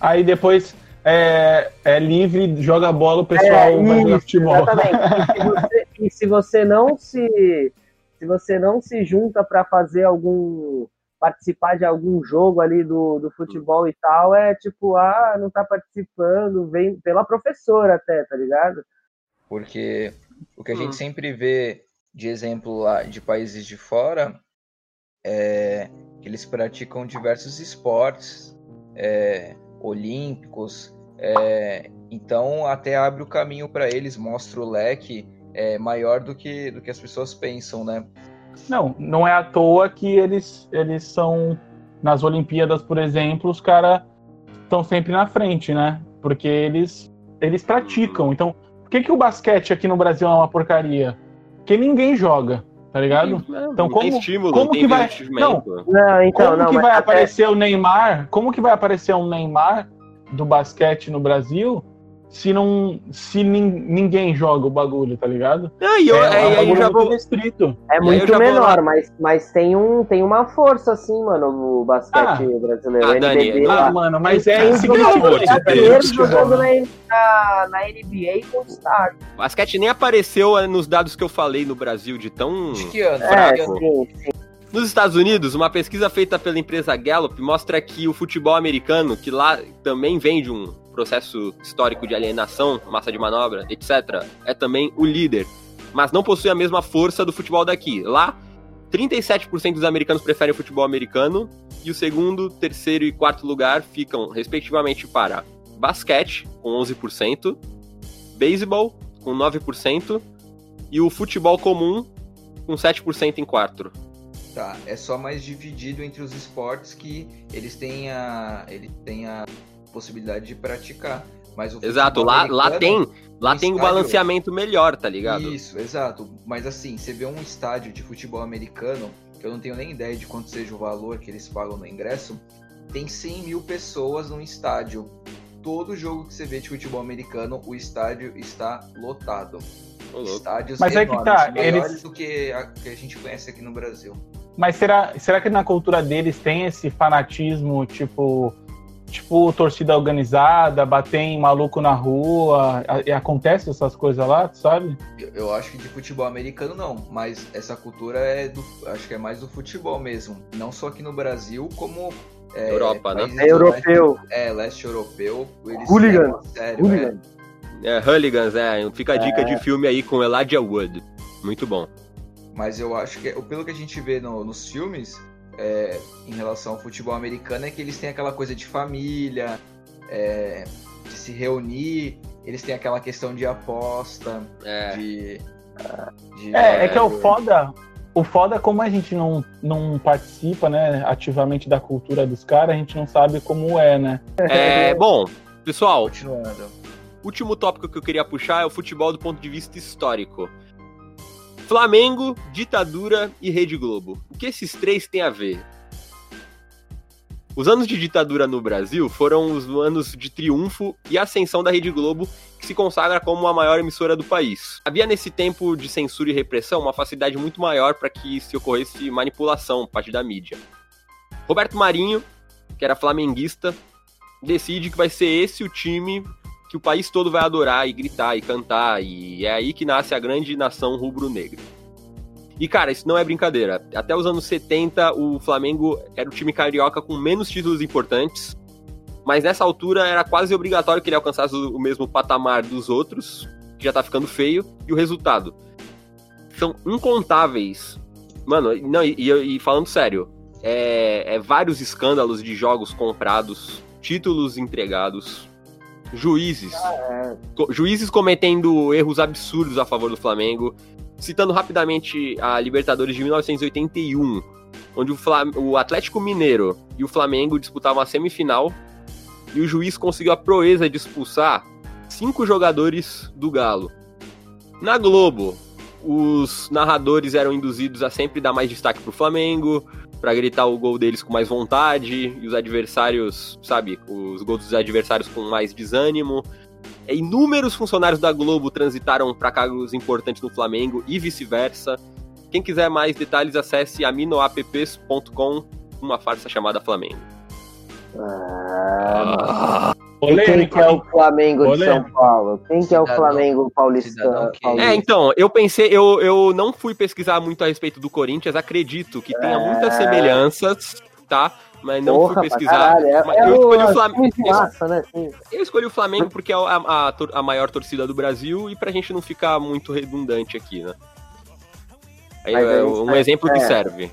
Aí depois é, é livre, joga bola, o pessoal é, vai jogar futebol. Exatamente. E se, você, e se você não se se você não se junta para fazer algum participar de algum jogo ali do, do futebol e tal, é tipo, ah, não tá participando, vem pela professora até, tá ligado? Porque o que a gente hum. sempre vê de exemplo lá de países de fora, é, eles praticam diversos esportes é, olímpicos, é, então até abre o caminho para eles, mostra o leque é, maior do que, do que as pessoas pensam, né? Não, não é à toa que eles, eles são nas Olimpíadas, por exemplo, os caras estão sempre na frente, né? Porque eles, eles praticam. Então, por que, que o basquete aqui no Brasil é uma porcaria? Porque ninguém joga, tá ligado? Então, como, estímulo, como que vai. Não, não, então, como não, que vai até... aparecer o Neymar? Como que vai aparecer um Neymar do basquete no Brasil se não se ninguém joga o bagulho, tá ligado? E eu, é, é, é, já vou restrito. É muito menor, mas, mas tem, um, tem uma força assim, mano, o basquete ah, brasileiro. Ah, Dani, ah, mano, mas é insignificante. jogando na, na, na NBA com Star. Basquete nem apareceu nos dados que eu falei no Brasil de tão que ano? É, sim, sim. Nos Estados Unidos, uma pesquisa feita pela empresa Gallup mostra que o futebol americano, que lá também vem de um processo histórico de alienação, massa de manobra, etc., é também o líder, mas não possui a mesma força do futebol daqui. Lá, 37% dos americanos preferem o futebol americano e o segundo, terceiro e quarto lugar ficam, respectivamente, para basquete, com 11%, beisebol, com 9%, e o futebol comum, com 7% em quarto. Tá, é só mais dividido entre os esportes que eles têm a, ele tem a possibilidade de praticar. Mas o exato, lá, lá tem, lá tem um balanceamento melhor, tá ligado? Isso, exato. Mas assim, você vê um estádio de futebol americano, que eu não tenho nem ideia de quanto seja o valor que eles pagam no ingresso, tem 100 mil pessoas no estádio. Todo jogo que você vê de futebol americano, o estádio está lotado. Estádios Mas enormes, é que tá, melhores eles... do que a, que a gente conhece aqui no Brasil. Mas será, será que na cultura deles tem esse fanatismo, tipo, tipo, torcida organizada, bater em maluco na rua, e acontece essas coisas lá, sabe? Eu, eu, acho que de futebol americano não, mas essa cultura é do, acho que é mais do futebol mesmo, não só aqui no Brasil, como é, Europa, né? É europeu. Leste, é, leste europeu. Hooligan. Sério, Hooligan. É. é, Hooligans, é. Fica a dica é. de filme aí com Elijah Wood. Muito bom. Mas eu acho que, pelo que a gente vê no, nos filmes, é, em relação ao futebol americano é que eles têm aquela coisa de família, é, de se reunir, eles têm aquela questão de aposta, é. de, de. é, é que é o foda. O foda é como a gente não, não participa, né, ativamente da cultura dos caras, a gente não sabe como é, né? É, bom, pessoal. Continuando. Último tópico que eu queria puxar é o futebol do ponto de vista histórico. Flamengo, ditadura e Rede Globo. O que esses três têm a ver? Os anos de ditadura no Brasil foram os anos de triunfo e ascensão da Rede Globo, que se consagra como a maior emissora do país. Havia nesse tempo de censura e repressão uma facilidade muito maior para que se ocorresse manipulação por parte da mídia. Roberto Marinho, que era flamenguista, decide que vai ser esse o time que o país todo vai adorar e gritar e cantar, e é aí que nasce a grande nação rubro-negra. E cara, isso não é brincadeira. Até os anos 70, o Flamengo era o time carioca com menos títulos importantes, mas nessa altura era quase obrigatório que ele alcançasse o mesmo patamar dos outros, que já tá ficando feio, e o resultado. São incontáveis. Mano, não, e, e falando sério, é, é vários escândalos de jogos comprados, títulos entregados, juízes. Ah, é. Juízes cometendo erros absurdos a favor do Flamengo. Citando rapidamente a Libertadores de 1981, onde o, Flam o Atlético Mineiro e o Flamengo disputavam a semifinal e o juiz conseguiu a proeza de expulsar cinco jogadores do Galo. Na Globo, os narradores eram induzidos a sempre dar mais destaque pro Flamengo, para gritar o gol deles com mais vontade, e os adversários, sabe, os gols dos adversários com mais desânimo. É, inúmeros funcionários da Globo transitaram para cargos importantes no Flamengo e vice-versa. Quem quiser mais detalhes, acesse aminoapps.com, uma farsa chamada Flamengo. Ah, quem que é o Flamengo de São Paulo? Quem que é o Flamengo paulistano? É, então, eu pensei, eu, eu não fui pesquisar muito a respeito do Corinthians, acredito que tenha muitas é. semelhanças, tá? Mas não Porra, fui pesquisar. É, mas é eu, escolhi o Flamengo, massa, né? eu escolhi o Flamengo porque é a, a, a, maior torcida do Brasil e pra gente não ficar muito redundante aqui, né? Aí, é, um exemplo que é. serve.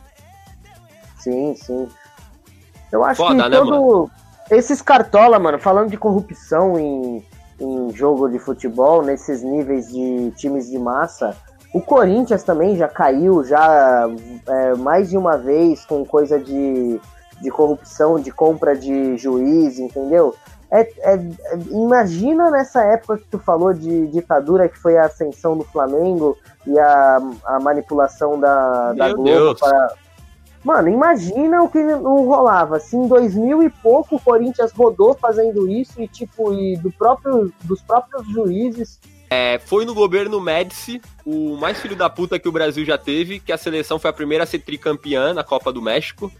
Sim, sim. Eu acho Foda, que né, todo... Mano? Esses cartola, mano, falando de corrupção em, em jogo de futebol, nesses níveis de times de massa, o Corinthians também já caiu, já é, mais de uma vez com coisa de, de corrupção, de compra de juiz, entendeu? É, é, imagina nessa época que tu falou de ditadura, que foi a ascensão do Flamengo e a, a manipulação da, da Globo para. Mano, imagina o que não rolava. Assim, em 2000 e pouco, o Corinthians rodou fazendo isso e, tipo, e do próprio, dos próprios juízes. É, foi no governo Médici, o mais filho da puta que o Brasil já teve, que a seleção foi a primeira a ser tricampeã na Copa do México.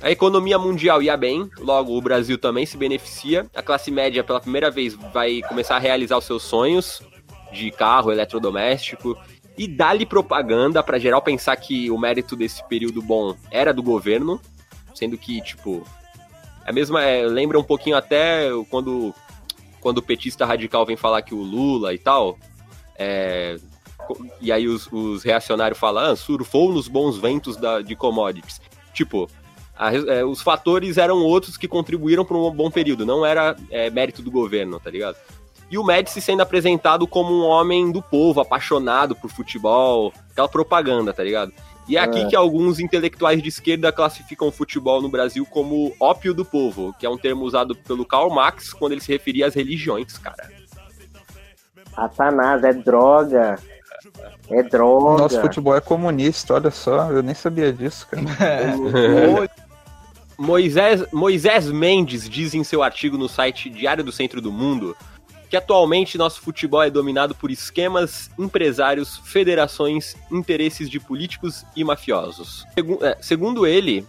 A economia mundial ia bem, logo o Brasil também se beneficia. A classe média, pela primeira vez, vai começar a realizar os seus sonhos de carro, eletrodoméstico. E dá-lhe propaganda para geral pensar que o mérito desse período bom era do governo, sendo que, tipo, é mesma. É, lembra um pouquinho até quando, quando o petista radical vem falar que o Lula e tal. É, e aí os, os reacionários falam, ah, surfou nos bons ventos da, de commodities. Tipo, a, é, os fatores eram outros que contribuíram para um bom período, não era é, mérito do governo, tá ligado? E o Médici sendo apresentado como um homem do povo, apaixonado por futebol, aquela propaganda, tá ligado? E é aqui é. que alguns intelectuais de esquerda classificam o futebol no Brasil como ópio do povo, que é um termo usado pelo Karl Marx quando ele se referia às religiões, cara. Satanás, é droga. É droga. Nosso futebol é comunista, olha só, eu nem sabia disso, cara. Moisés, Moisés Mendes diz em seu artigo no site Diário do Centro do Mundo que atualmente nosso futebol é dominado por esquemas, empresários, federações, interesses de políticos e mafiosos. É, segundo ele,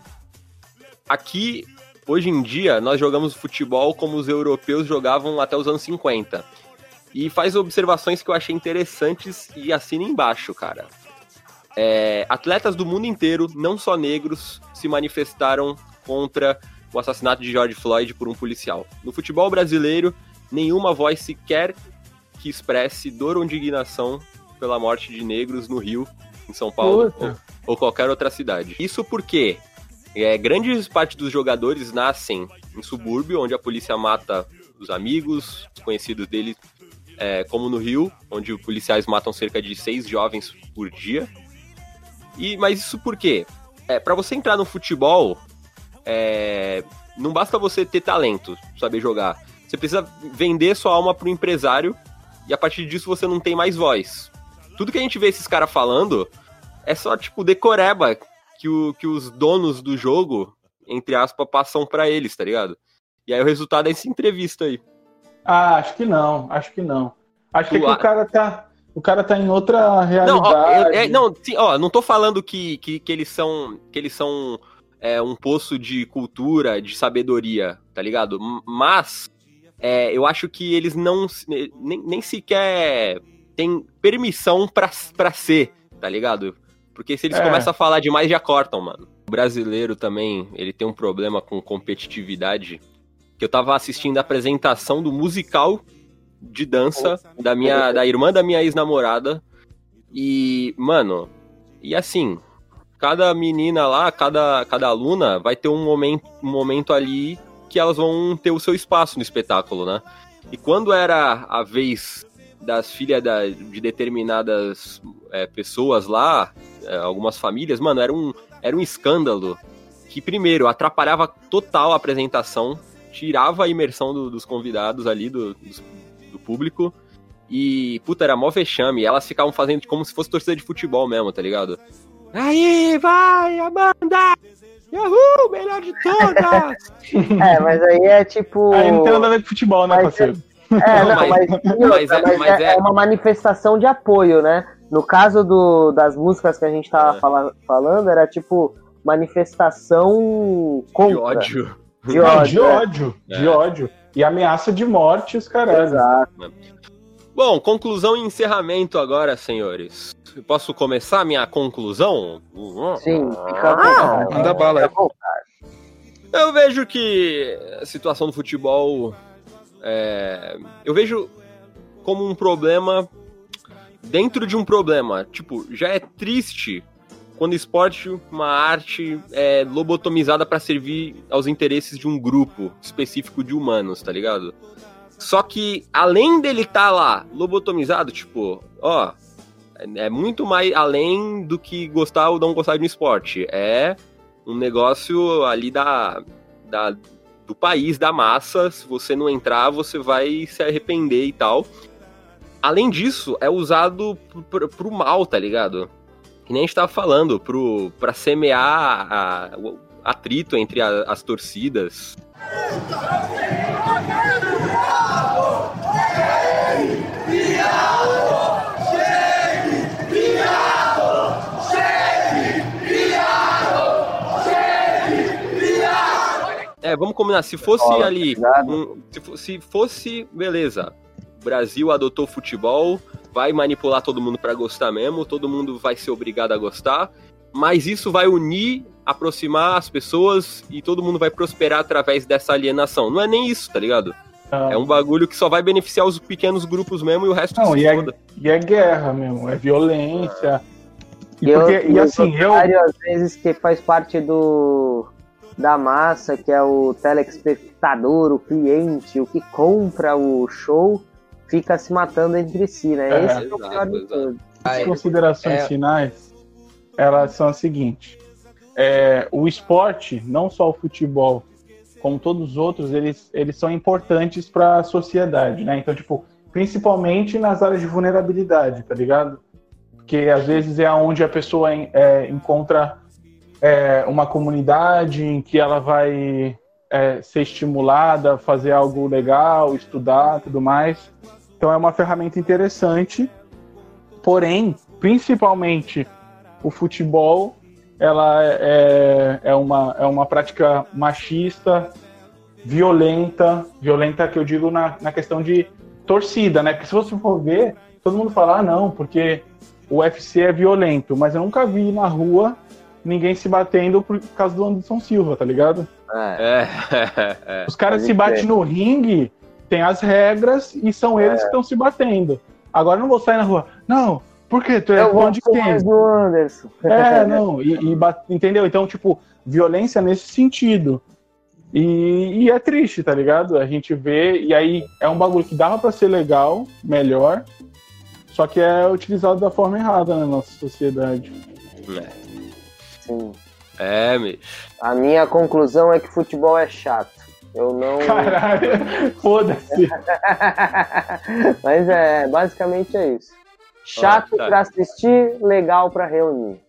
aqui, hoje em dia, nós jogamos futebol como os europeus jogavam até os anos 50. E faz observações que eu achei interessantes e assina embaixo, cara. É, atletas do mundo inteiro, não só negros, se manifestaram contra o assassinato de George Floyd por um policial. No futebol brasileiro, nenhuma voz sequer que expresse dor ou indignação pela morte de negros no Rio, em São Paulo ou, ou, qualquer outra cidade. Isso porque é, grande parte dos jogadores nascem em subúrbio, onde a polícia mata os amigos, os conhecidos dele, é, como no Rio, onde os policiais matam cerca de seis jovens por dia. E, mas isso por quê? É, para você entrar no futebol, é, não basta você ter talento, saber jogar. Você precisa vender sua alma pro empresário e a partir disso você não tem mais voz. Tudo que a gente vê esses caras falando é só, tipo, decoreba que, o, que os donos do jogo, entre aspas, passam para eles, tá ligado? E aí o resultado é essa entrevista aí. Ah, acho que não, acho que não. Acho que, é que o cara tá. O cara tá em outra realidade. Não, ó, é, não, sim, ó, não tô falando que, que, que eles são. que eles são é, um poço de cultura, de sabedoria, tá ligado? Mas é, eu acho que eles não nem, nem sequer têm permissão pra, pra ser, tá ligado? Porque se eles é. começam a falar demais, já cortam, mano. O brasileiro também, ele tem um problema com competitividade. Que eu tava assistindo a apresentação do musical de dança da minha da irmã da minha ex-namorada. E, mano, e assim, cada menina lá, cada, cada aluna vai ter um momento, um momento ali que elas vão ter o seu espaço no espetáculo, né? E quando era a vez das filhas da, de determinadas é, pessoas lá, é, algumas famílias, mano, era um, era um escândalo que, primeiro, atrapalhava total a apresentação, tirava a imersão do, dos convidados ali, do, do, do público, e, puta, era mó vexame. Elas ficavam fazendo como se fosse torcida de futebol mesmo, tá ligado? Aí, vai, Amanda! Yahoo, melhor de todas! é, mas aí é tipo. Aí não tem nada a ver com futebol, né, mas, parceiro? É, não, não mas, mas, é, mas é, é, é, uma manifestação de apoio, né? No caso do, das músicas que a gente tava é. fala, falando, era tipo manifestação contra. De ódio. De ódio. de ódio. É. De ódio. E ameaça de morte, os caras. Exato. Bom, conclusão e encerramento agora, senhores. Posso começar minha conclusão? Sim, fica ah, Manda bala. Eu vejo que a situação do futebol. É, eu vejo como um problema dentro de um problema. Tipo, já é triste quando o esporte, uma arte, é lobotomizada para servir aos interesses de um grupo específico de humanos, tá ligado? Só que, além dele estar tá lá lobotomizado, tipo, ó, é muito mais além do que gostar ou não gostar de um esporte. É um negócio ali da, da do país, da massa. Se você não entrar, você vai se arrepender e tal. Além disso, é usado pro, pro mal, tá ligado? Que nem a gente tava falando, pro, pra semear a, o atrito entre a, as torcidas. É, vamos combinar. Se fosse Olá, ali. Um, se, se fosse, beleza. O Brasil adotou futebol, vai manipular todo mundo para gostar mesmo, todo mundo vai ser obrigado a gostar, mas isso vai unir, aproximar as pessoas e todo mundo vai prosperar através dessa alienação. Não é nem isso, tá ligado? Ah. É um bagulho que só vai beneficiar os pequenos grupos mesmo e o resto Não, e é, e é, guerra mesmo, é violência. E, porque, eu, e assim, eu. Às vezes que faz parte do, da massa, que é o telespectador, o cliente, o que compra o show, fica se matando entre si, né? É, Esse é o pior de tudo. As considerações é... finais, elas são as seguintes. É, o esporte, não só o futebol, como todos os outros, eles, eles são importantes para a sociedade, né? Então, tipo, principalmente nas áreas de vulnerabilidade, tá ligado? Porque às vezes é onde a pessoa é, encontra é, uma comunidade em que ela vai é, ser estimulada a fazer algo legal, estudar, tudo mais. Então é uma ferramenta interessante. Porém, principalmente o futebol, ela é, é, uma, é uma prática machista, violenta, violenta que eu digo na, na questão de torcida, né? Porque se você for ver, todo mundo fala, ah, não, porque o UFC é violento, mas eu nunca vi na rua ninguém se batendo por causa do Anderson Silva, tá ligado? É. é. Os caras se batem no ringue, tem as regras e são eles é. que estão se batendo. Agora não vou sair na rua. Não, por quê? Tu é eu fã de quem? Do Anderson. É, não, e, e entendeu? Então, tipo, violência nesse sentido. E, e, é triste, tá ligado? A gente vê, e aí é um bagulho que dava para ser legal, melhor, só que é utilizado da forma errada na nossa sociedade. É. Sim. É, bicho. A minha conclusão é que futebol é chato. Eu não. Caralho, foda-se. Mas é, basicamente é isso. Chato ah, tá. pra assistir, legal pra reunir.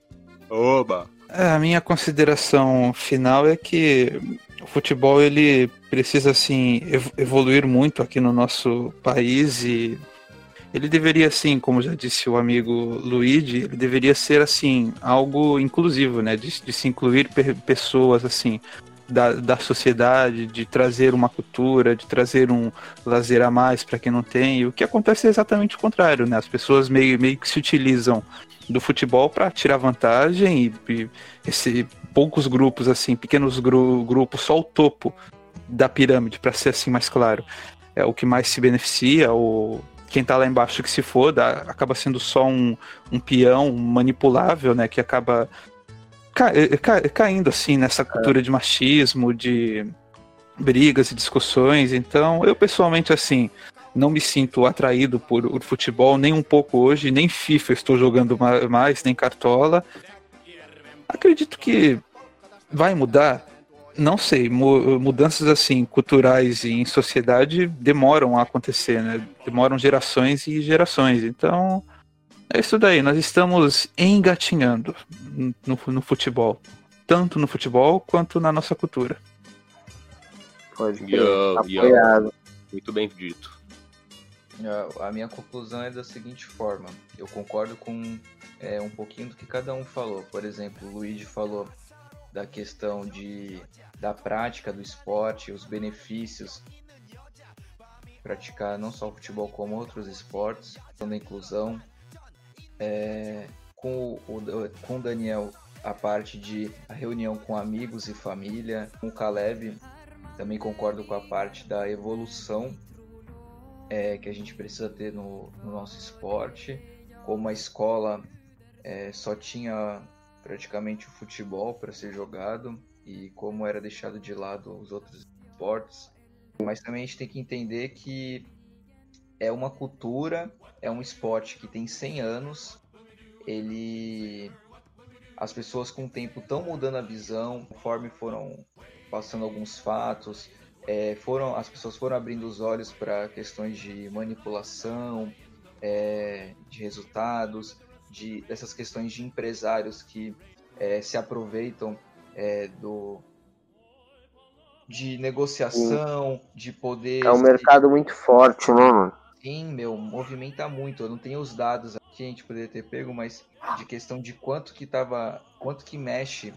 Oba! É, a minha consideração final é que o futebol ele precisa assim evoluir muito aqui no nosso país e ele deveria, assim, como já disse o amigo Luigi, ele deveria ser, assim, algo inclusivo, né? De, de se incluir pessoas, assim, da, da sociedade, de trazer uma cultura, de trazer um lazer a mais para quem não tem. E o que acontece é exatamente o contrário, né? As pessoas meio, meio que se utilizam do futebol para tirar vantagem e, e esse poucos grupos, assim, pequenos gru grupos, só o topo da pirâmide, para ser assim mais claro, é o que mais se beneficia, ou quem tá lá embaixo que se foda acaba sendo só um, um peão manipulável, né? Que acaba ca, eh, ca, caindo assim nessa cultura de machismo, de brigas e discussões. Então, eu pessoalmente, assim, não me sinto atraído por, por futebol nem um pouco hoje, nem FIFA estou jogando mais, nem cartola. Acredito que vai mudar não sei, mudanças assim culturais e em sociedade demoram a acontecer, né? Demoram gerações e gerações. Então, é isso daí. Nós estamos engatinhando no, no futebol, tanto no futebol quanto na nossa cultura. Pode yo, yo. Muito bem dito. A minha conclusão é da seguinte forma: eu concordo com é, um pouquinho do que cada um falou. Por exemplo, o Luigi falou da questão de, da prática do esporte, os benefícios praticar não só o futebol como outros esportes, da inclusão. É, com, o, com o Daniel, a parte de a reunião com amigos e família. Com o Caleb, também concordo com a parte da evolução é, que a gente precisa ter no, no nosso esporte. Como a escola é, só tinha praticamente o futebol para ser jogado e como era deixado de lado os outros esportes. Mas também a gente tem que entender que é uma cultura, é um esporte que tem 100 anos, ele as pessoas com o tempo estão mudando a visão, conforme foram passando alguns fatos, é, foram as pessoas foram abrindo os olhos para questões de manipulação, é, de resultados, de dessas questões de empresários que é, se aproveitam é, do de negociação, Sim. de poder. É um mercado muito forte, né, mano? Sim, meu, movimenta muito. Eu não tenho os dados aqui, a gente poderia ter pego, mas de questão de quanto que tava. quanto que mexe.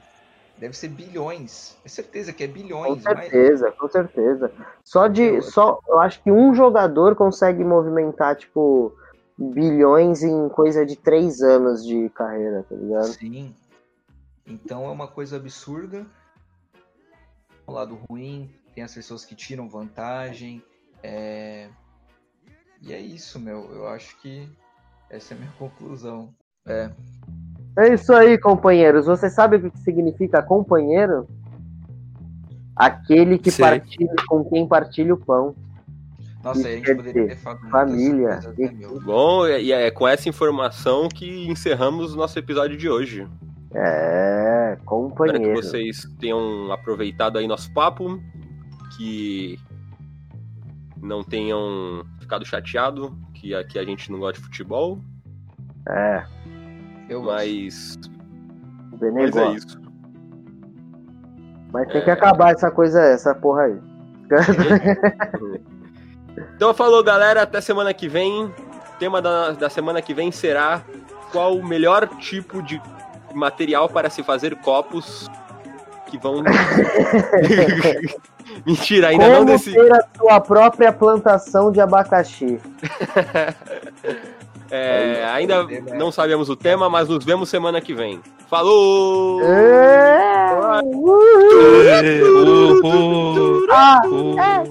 Deve ser bilhões. É certeza que é bilhões. Com certeza, mas... com certeza. Só de. Só, eu acho que um jogador consegue movimentar, tipo, bilhões em coisa de três anos de carreira, tá ligado? Sim. Então é uma coisa absurda. O lado ruim, tem as pessoas que tiram vantagem. É... E é isso, meu. Eu acho que essa é a minha conclusão. É. É isso aí, companheiros. Você sabe o que significa companheiro? Aquele que partilha com quem partilha o pão. Nossa, a gente poderia ter falado família. Né, Bom, e é com essa informação que encerramos o nosso episódio de hoje. É, companheiro. Espero que vocês tenham aproveitado aí nosso papo, que não tenham ficado chateado que aqui a gente não gosta de futebol. É. Eu mas. Mas é isso. Mas tem é... que acabar essa coisa, essa porra aí. então falou, galera. Até semana que vem. O tema da, da semana que vem será qual o melhor tipo de material para se fazer copos que vão. Mentira, ainda Como não decidi. ter a sua própria plantação de abacaxi. É, ainda não sabemos o tema, mas nos vemos semana que vem. Falou! É. Uh, uh, uh, ah, é.